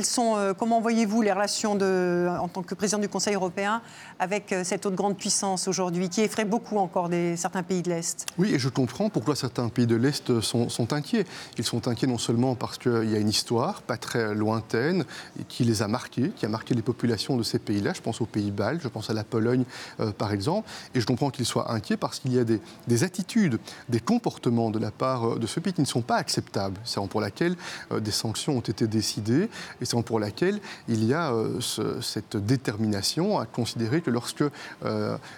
sont, euh, comment voyez-vous les relations en tant que président du Conseil européen avec euh, cette autre grande puissance aujourd'hui, qui effraie beaucoup encore certains pays de l'Est? Oui, et je comprends pourquoi certains pays de l'Est sont, inquiets. Ils sont inquiets non seulement parce qu'il y a une histoire pas très lointaine qui les a marqués, qui a marqué les populations de ces pays-là. Je pense aux pays baltes, je pense à la Pologne euh, par exemple. Et je comprends qu'ils soient inquiets parce qu'il y a des, des, attitudes, des comportements de la part de ce pays qui ne sont pas acceptables. C'est pour laquelle des sanctions ont été décidées et c'est pour laquelle il y a cette détermination à considérer que lorsque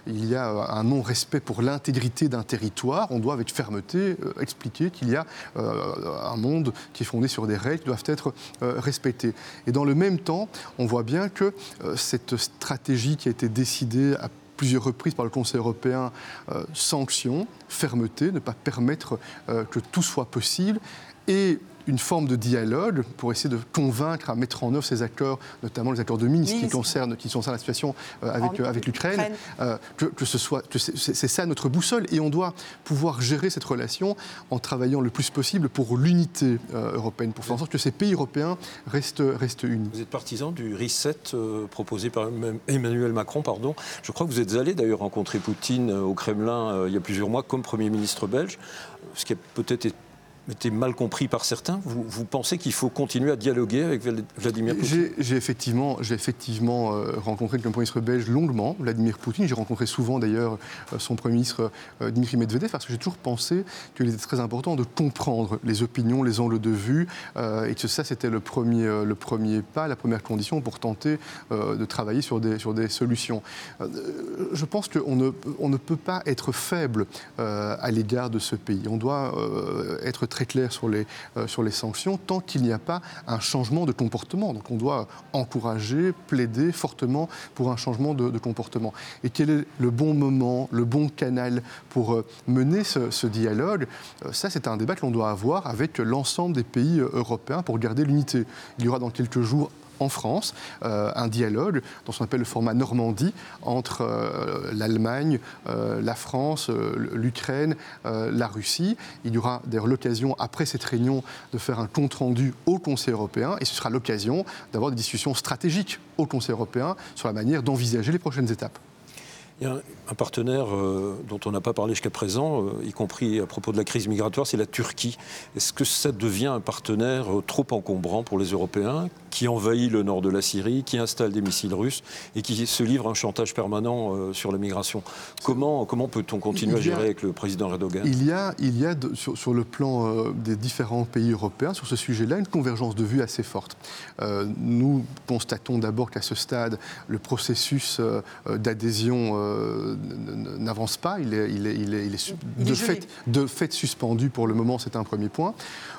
il y a un non-respect pour l'intégrité d'un territoire, on doit avec fermeté expliquer qu'il y a un monde qui est fondé sur des règles qui doivent être respectées. Et dans le même temps, on voit bien que cette stratégie qui a été décidée à plusieurs reprises par le Conseil européen, euh, sanctions, fermeté, ne pas permettre euh, que tout soit possible, une forme de dialogue pour essayer de convaincre à mettre en œuvre ces accords, notamment les accords de Minsk, qui concernent, qui concernent la situation euh, avec, euh, avec l'Ukraine, euh, que, ce soit, que c'est ça notre boussole, et on doit pouvoir gérer cette relation en travaillant le plus possible pour l'unité européenne, pour faire en sorte que ces pays européens restent, restent unis. Vous êtes partisan du reset proposé par Emmanuel Macron, pardon. Je crois que vous êtes allé d'ailleurs rencontrer Poutine au Kremlin il y a plusieurs mois comme Premier ministre belge, ce qui a peut-être été mal compris par certains. Vous, pensez qu'il faut continuer à dialoguer avec Vladimir Poutine? J'ai effectivement, euh, rencontré le Premier ministre belge longuement, Vladimir Poutine. J'ai rencontré souvent d'ailleurs euh, son Premier ministre euh, Dmitry Medvedev parce que j'ai toujours pensé qu'il était très important de comprendre les opinions, les angles de vue et que ça c'était le premier, pas, la première condition pour tenter de travailler sur des, solutions. je pense qu'on ne, ne peut pas être faible à l'égard de ce pays. On doit être très clair sur les, euh, sur les sanctions tant qu'il n'y a pas un changement de comportement. Donc on doit encourager, plaider fortement pour un changement de, comportement. Et quel est le bon moment, le bon canal pour euh, mener ce, dialogue? Euh, Ça, c'est un débat que l'on doit avoir avec l'ensemble des pays européens pour garder l'unité. Il y aura dans quelques jours en France euh, un dialogue dans ce qu'on appelle le format Normandie entre euh, l'Allemagne, euh, la France, l'Ukraine, la Russie. Il y aura d'ailleurs l'occasion, après cette réunion, de faire un compte-rendu au Conseil européen et ce sera l'occasion d'avoir des discussions stratégiques au Conseil européen sur la manière d'envisager les prochaines étapes. Il y a un partenaire dont on n'a pas parlé jusqu'à présent, y compris à propos de la crise migratoire, c'est la Turquie. Est-ce que ça devient un partenaire trop encombrant pour les Européens, qui envahit le nord de la Syrie, qui installe des missiles russes et qui se livre un chantage permanent sur la migration Comment, comment peut-on continuer à gérer avec le président Erdogan? Il y a, il y a sur, le plan des différents pays européens, sur ce sujet-là, une convergence de vues assez forte. nous constatons d'abord qu'à ce stade, le processus d'adhésion euh, n'avance pas, il est, il est, il est, de, fait, de, fait, suspendu pour le moment, c'est un premier point.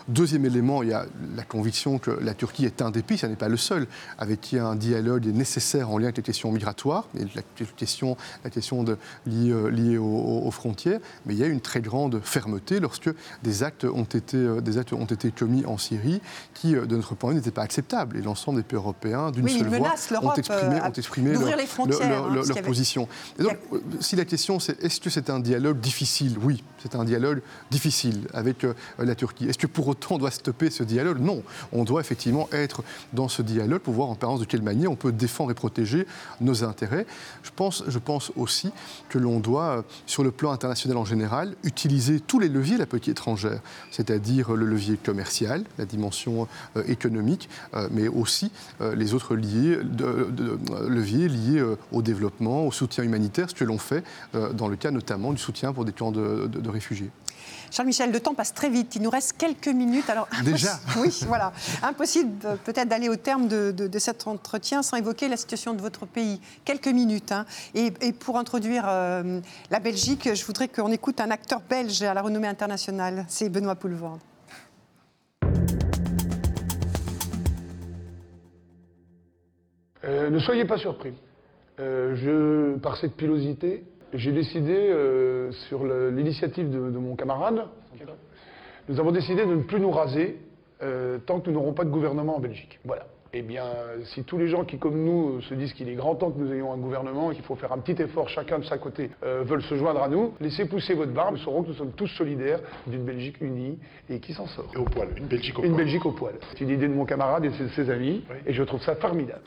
Deuxième élément, il y a la conviction que la Turquie est un des pays, ce n'est pas le seul, avec qui un dialogue est nécessaire en lien avec les questions migratoires, et la question, la question de, liée, euh, aux, frontières, mais il y a une très grande fermeté lorsque des actes ont été, euh, des actes ont été commis en Syrie qui, de notre point de vue, n'étaient pas acceptables. Et l'ensemble des pays européens, d'une seule voix, ont exprimé, ont exprimé leur, leur, leur, position. Et donc, si la question c'est est-ce que c'est un dialogue difficile? Oui, c'est un dialogue difficile avec euh, la Turquie. Est-ce que pour autant on doit stopper ce dialogue? Non. On doit effectivement être dans ce dialogue pour voir en permanence de quelle manière on peut défendre et protéger nos intérêts. Je pense, aussi que l'on doit, euh, sur le plan international en général, utiliser tous les leviers de la politique étrangère, c'est-à-dire le levier commercial, la dimension euh, économique, mais aussi les autres leviers liés au développement, au soutien humanitaire, ce que l'on fait dans le cas notamment du soutien pour des camps de réfugiés. Charles Michel, le temps passe très vite. Il nous reste quelques minutes. Alors, [laughs] Déjà [laughs] Oui, voilà. Impossible peut-être d'aller au terme de, cet entretien sans évoquer la situation de votre pays. Quelques minutes. Hein. Et, pour introduire euh, la Belgique, je voudrais qu'on écoute un acteur belge à la renommée internationale. C'est Benoît Poulvord. Euh, ne soyez pas surpris. Euh, je, par cette pilosité, j'ai décidé, euh, sur l'initiative de, mon camarade, nous avons décidé de ne plus nous raser euh, tant que nous n'aurons pas de gouvernement en Belgique. Voilà. Eh bien, si tous les gens qui, comme nous, se disent qu'il est grand temps que nous ayons un gouvernement et qu'il faut faire un petit effort chacun de sa côté, euh, veulent se joindre à nous, laissez pousser votre barbe, nous saurons que nous sommes tous solidaires d'une Belgique unie et qui s'en sort. Et au poil, une Belgique au poil. Une Belgique au poil. C'est l'idée de mon camarade et de ses amis, et je trouve ça formidable.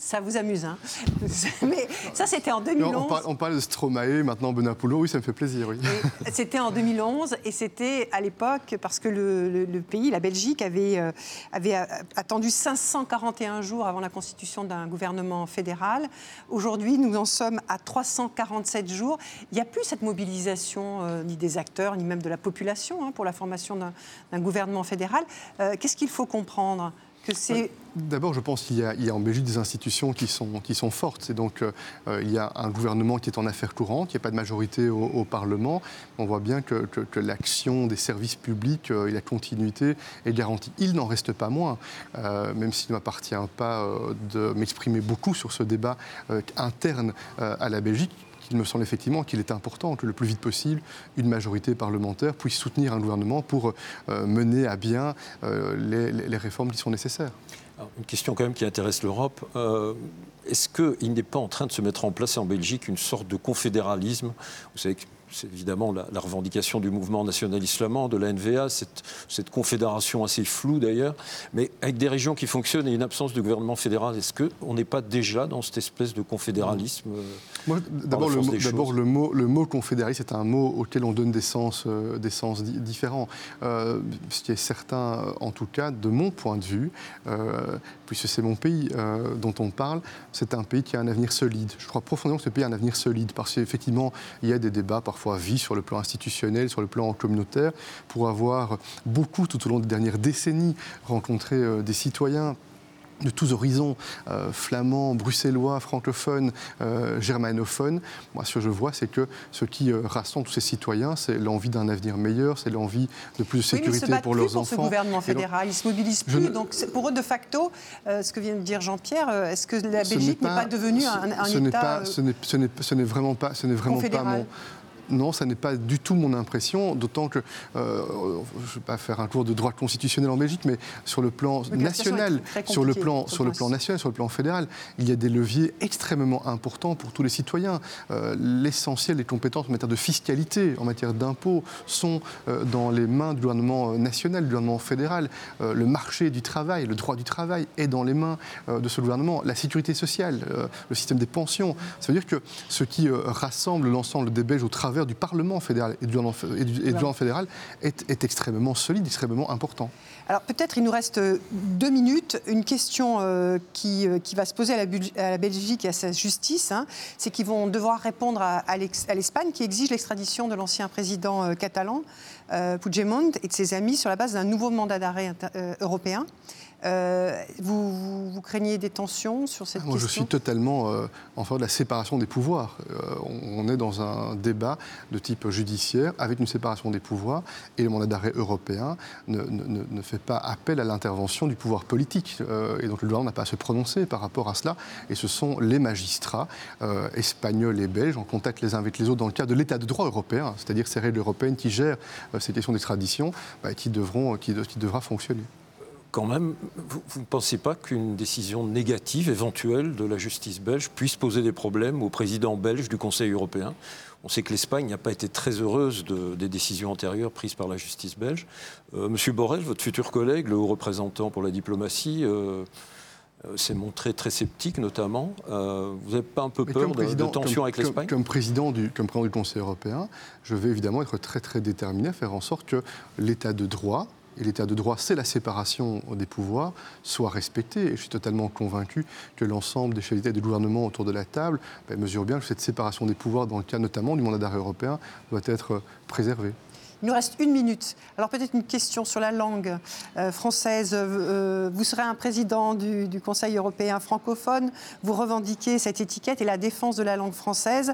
Ça vous amuse, hein [laughs] Mais ça, c'était en 2011. on, parle, de Stromae, maintenant Benapolo, oui, ça me fait plaisir, oui. [laughs] C'était en 2011, et c'était à l'époque, parce que le, pays, la Belgique, avait, euh, avait attendu 541 jours avant la constitution d'un gouvernement fédéral. Aujourd'hui, nous en sommes à 347 jours. Il n'y a plus cette mobilisation, euh, ni des acteurs, ni même de la population, hein, pour la formation d'un gouvernement fédéral. Euh, qu'est-ce qu'il faut comprendre? Que c'est D'abord, je pense qu'il y, a en Belgique des institutions qui sont, fortes. Et donc, euh, il y a un gouvernement qui est en affaires courantes, il n'y a pas de majorité au, Parlement. On voit bien que, l'action des services publics et la continuité est garantie. Il n'en reste pas moins, même s'il ne m'appartient pas de m'exprimer beaucoup sur ce débat interne à la Belgique il me semble effectivement qu'il est important que le plus vite possible, une majorité parlementaire puisse soutenir un gouvernement pour euh, mener à bien euh, les, réformes qui sont nécessaires. Une question quand même qui intéresse l'Europe. Euh, est-ce qu'il n'est pas en train de se mettre en place en Belgique une sorte de confédéralisme? Vous savez c'est évidemment la, revendication du mouvement nationaliste flamand, de la NVA, cette, cette confédération assez floue d'ailleurs, mais avec des régions qui fonctionnent et une absence de gouvernement fédéral, est-ce qu'on n'est pas déjà dans cette espèce de confédéralisme euh, D'abord, le, le, mot, le mot confédéralisme est un mot auquel on donne des sens, euh, des sens différents. Euh, ce qui est certain, en tout cas, de mon point de vue, puisque c'est mon pays dont on parle, c'est un pays qui a un avenir solide. Je crois profondément que ce pays a un avenir solide, parce qu'effectivement, il y a des débats parfois parfois vie sur le plan institutionnel, sur le plan communautaire, pour avoir beaucoup, tout au long des dernières décennies, rencontré euh, des citoyens de tous horizons, euh, flamands, bruxellois, francophones, euh, germanophones. Moi, ce que je vois, c'est que ce qui rassemble tous ces citoyens, c'est l'envie d'un avenir meilleur, c'est l'envie de plus de sécurité oui, mais pour leurs plus pour enfants. ce gouvernement fédéral, ils ne se mobilisent plus. Donc, pour eux, de facto, ce que vient de dire Jean-Pierre, est-ce que la Belgique n'est pas, devenue un, un ce État... ce n'est vraiment pas, ce n'est vraiment pas mon, non, ça n'est pas du tout mon impression, d'autant que, euh, je ne vais pas faire un cours de droit constitutionnel en Belgique, mais sur le plan national, sur le plan, sur le plan national, sur le plan fédéral, il y a des leviers extrêmement importants pour tous les citoyens. Euh, l'essentiel des compétences en matière de fiscalité, en matière d'impôts, sont euh, dans les mains du gouvernement national, du gouvernement fédéral. le marché du travail, le droit du travail est dans les mains de ce gouvernement. La sécurité sociale, le système des pensions. Ça veut dire que ce qui rassemble l'ensemble des Belges au travers du Parlement fédéral et du gouvernement fédéral est, extrêmement solide, extrêmement important. Alors peut-être il nous reste deux minutes. Une question euh, qui, euh, qui, va se poser à la, Belgique et à sa justice, hein, c'est qu'ils vont devoir répondre à, à l'Espagne qui exige l'extradition de l'ancien président euh, catalan, Puigdemont, et de ses amis sur la base d'un nouveau mandat d'arrêt européen. Euh, vous, vous, craignez des tensions sur cette Moi, question Je suis totalement euh, en faveur de la séparation des pouvoirs. Euh, on, est dans un débat de type judiciaire avec une séparation des pouvoirs et le mandat d'arrêt européen ne, ne, ne, fait pas appel à l'intervention du pouvoir politique. et donc le gouvernement n'a pas à se prononcer par rapport à cela. Et ce sont les magistrats espagnols et belges en contact les uns avec les autres dans le cadre de l'état de droit européen, c'est-à-dire ces règles européennes qui gèrent ces questions d'extradition, bah, qui, devront, qui, qui devra fonctionner quand même, vous ne pensez pas qu'une décision négative éventuelle de la justice belge puisse poser des problèmes au président belge du Conseil européen? On sait que l'Espagne n'a pas été très heureuse des décisions antérieures prises par la justice belge. Euh, Monsieur Borrell, votre futur collègue, le haut représentant pour la diplomatie, euh, euh, s'est montré très sceptique notamment. vous n'avez pas un peu peur de, tensions avec l'Espagne? comme, président du, comme président du Conseil européen, je vais évidemment être très très déterminé à faire en sorte que l'état de droit et l'état de droit, c'est la séparation des pouvoirs, soit respecté. Et je suis totalement convaincu que l'ensemble des chefs d'État et de gouvernement autour de la table ben, mesurent bien que cette séparation des pouvoirs, dans le cas notamment du mandat d'arrêt européen, doit être préservée. Il nous reste une minute. Alors peut-être une question sur la langue euh, française. Euh, vous serez un président du, Conseil européen francophone. Vous revendiquez cette étiquette et la défense de la langue française.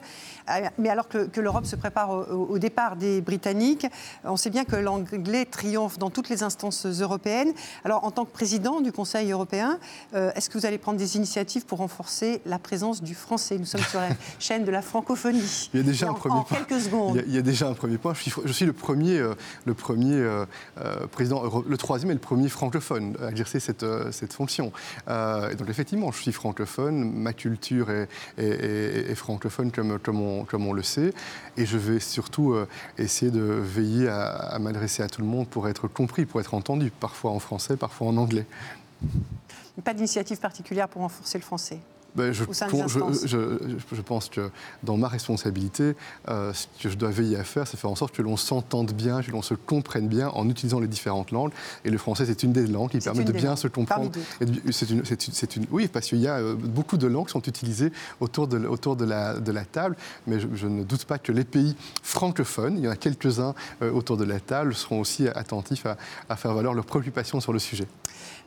Euh, mais alors que, l'Europe se prépare au, départ des Britanniques, on sait bien que l'anglais triomphe dans toutes les instances européennes. Alors en tant que président du Conseil européen, est-ce que vous allez prendre des initiatives pour renforcer la présence du français? Nous sommes sur la [laughs] chaîne de la francophonie. Il y a déjà un premier en quelques secondes. Il y, a, déjà un premier point. Je suis, je suis le premier euh, le premier euh, euh, président, le troisième et le premier francophone à exercer cette, cette fonction. donc effectivement, je suis francophone, ma culture est, francophone comme, comme, on, comme, on, le sait, et je vais surtout essayer de veiller à m'adresser à tout le monde pour être compris, pour être entendu, parfois en français, parfois en anglais. Pas d'initiative particulière pour renforcer le français? Ben, je, pense que dans ma responsabilité, euh, ce que je dois veiller à faire, c'est faire en sorte que l'on s'entende bien, que l'on se comprenne bien en utilisant les différentes langues. Et le français, c'est une des langues qui permet de bien langues. se comprendre. C'est une, une, une, oui, parce qu'il y a euh, beaucoup de langues qui sont utilisées autour de, autour de, la, de la table, mais je, ne doute pas que les pays francophones, il y en a quelques-uns euh, autour de la table, seront aussi attentifs à, à faire valoir leurs préoccupations sur le sujet.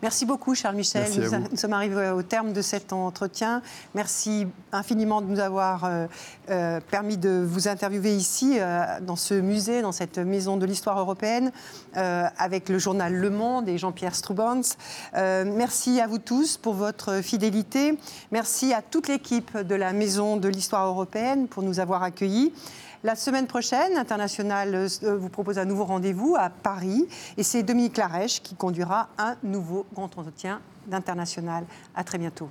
Merci beaucoup, Charles Michel. Nous, sommes arrivés au terme de cet entretien. Merci infiniment de nous avoir euh, euh, permis de vous interviewer ici, euh, dans ce musée, dans cette maison de l'histoire européenne, avec le journal Le Monde et Jean-Pierre Stroubans. merci à vous tous pour votre fidélité. Merci à toute l'équipe de la maison de l'histoire européenne pour nous avoir accueillis. La semaine prochaine, International euh, vous propose un nouveau rendez-vous à Paris et c'est Dominique Larèche qui conduira un nouveau grand entretien d'International. À très bientôt.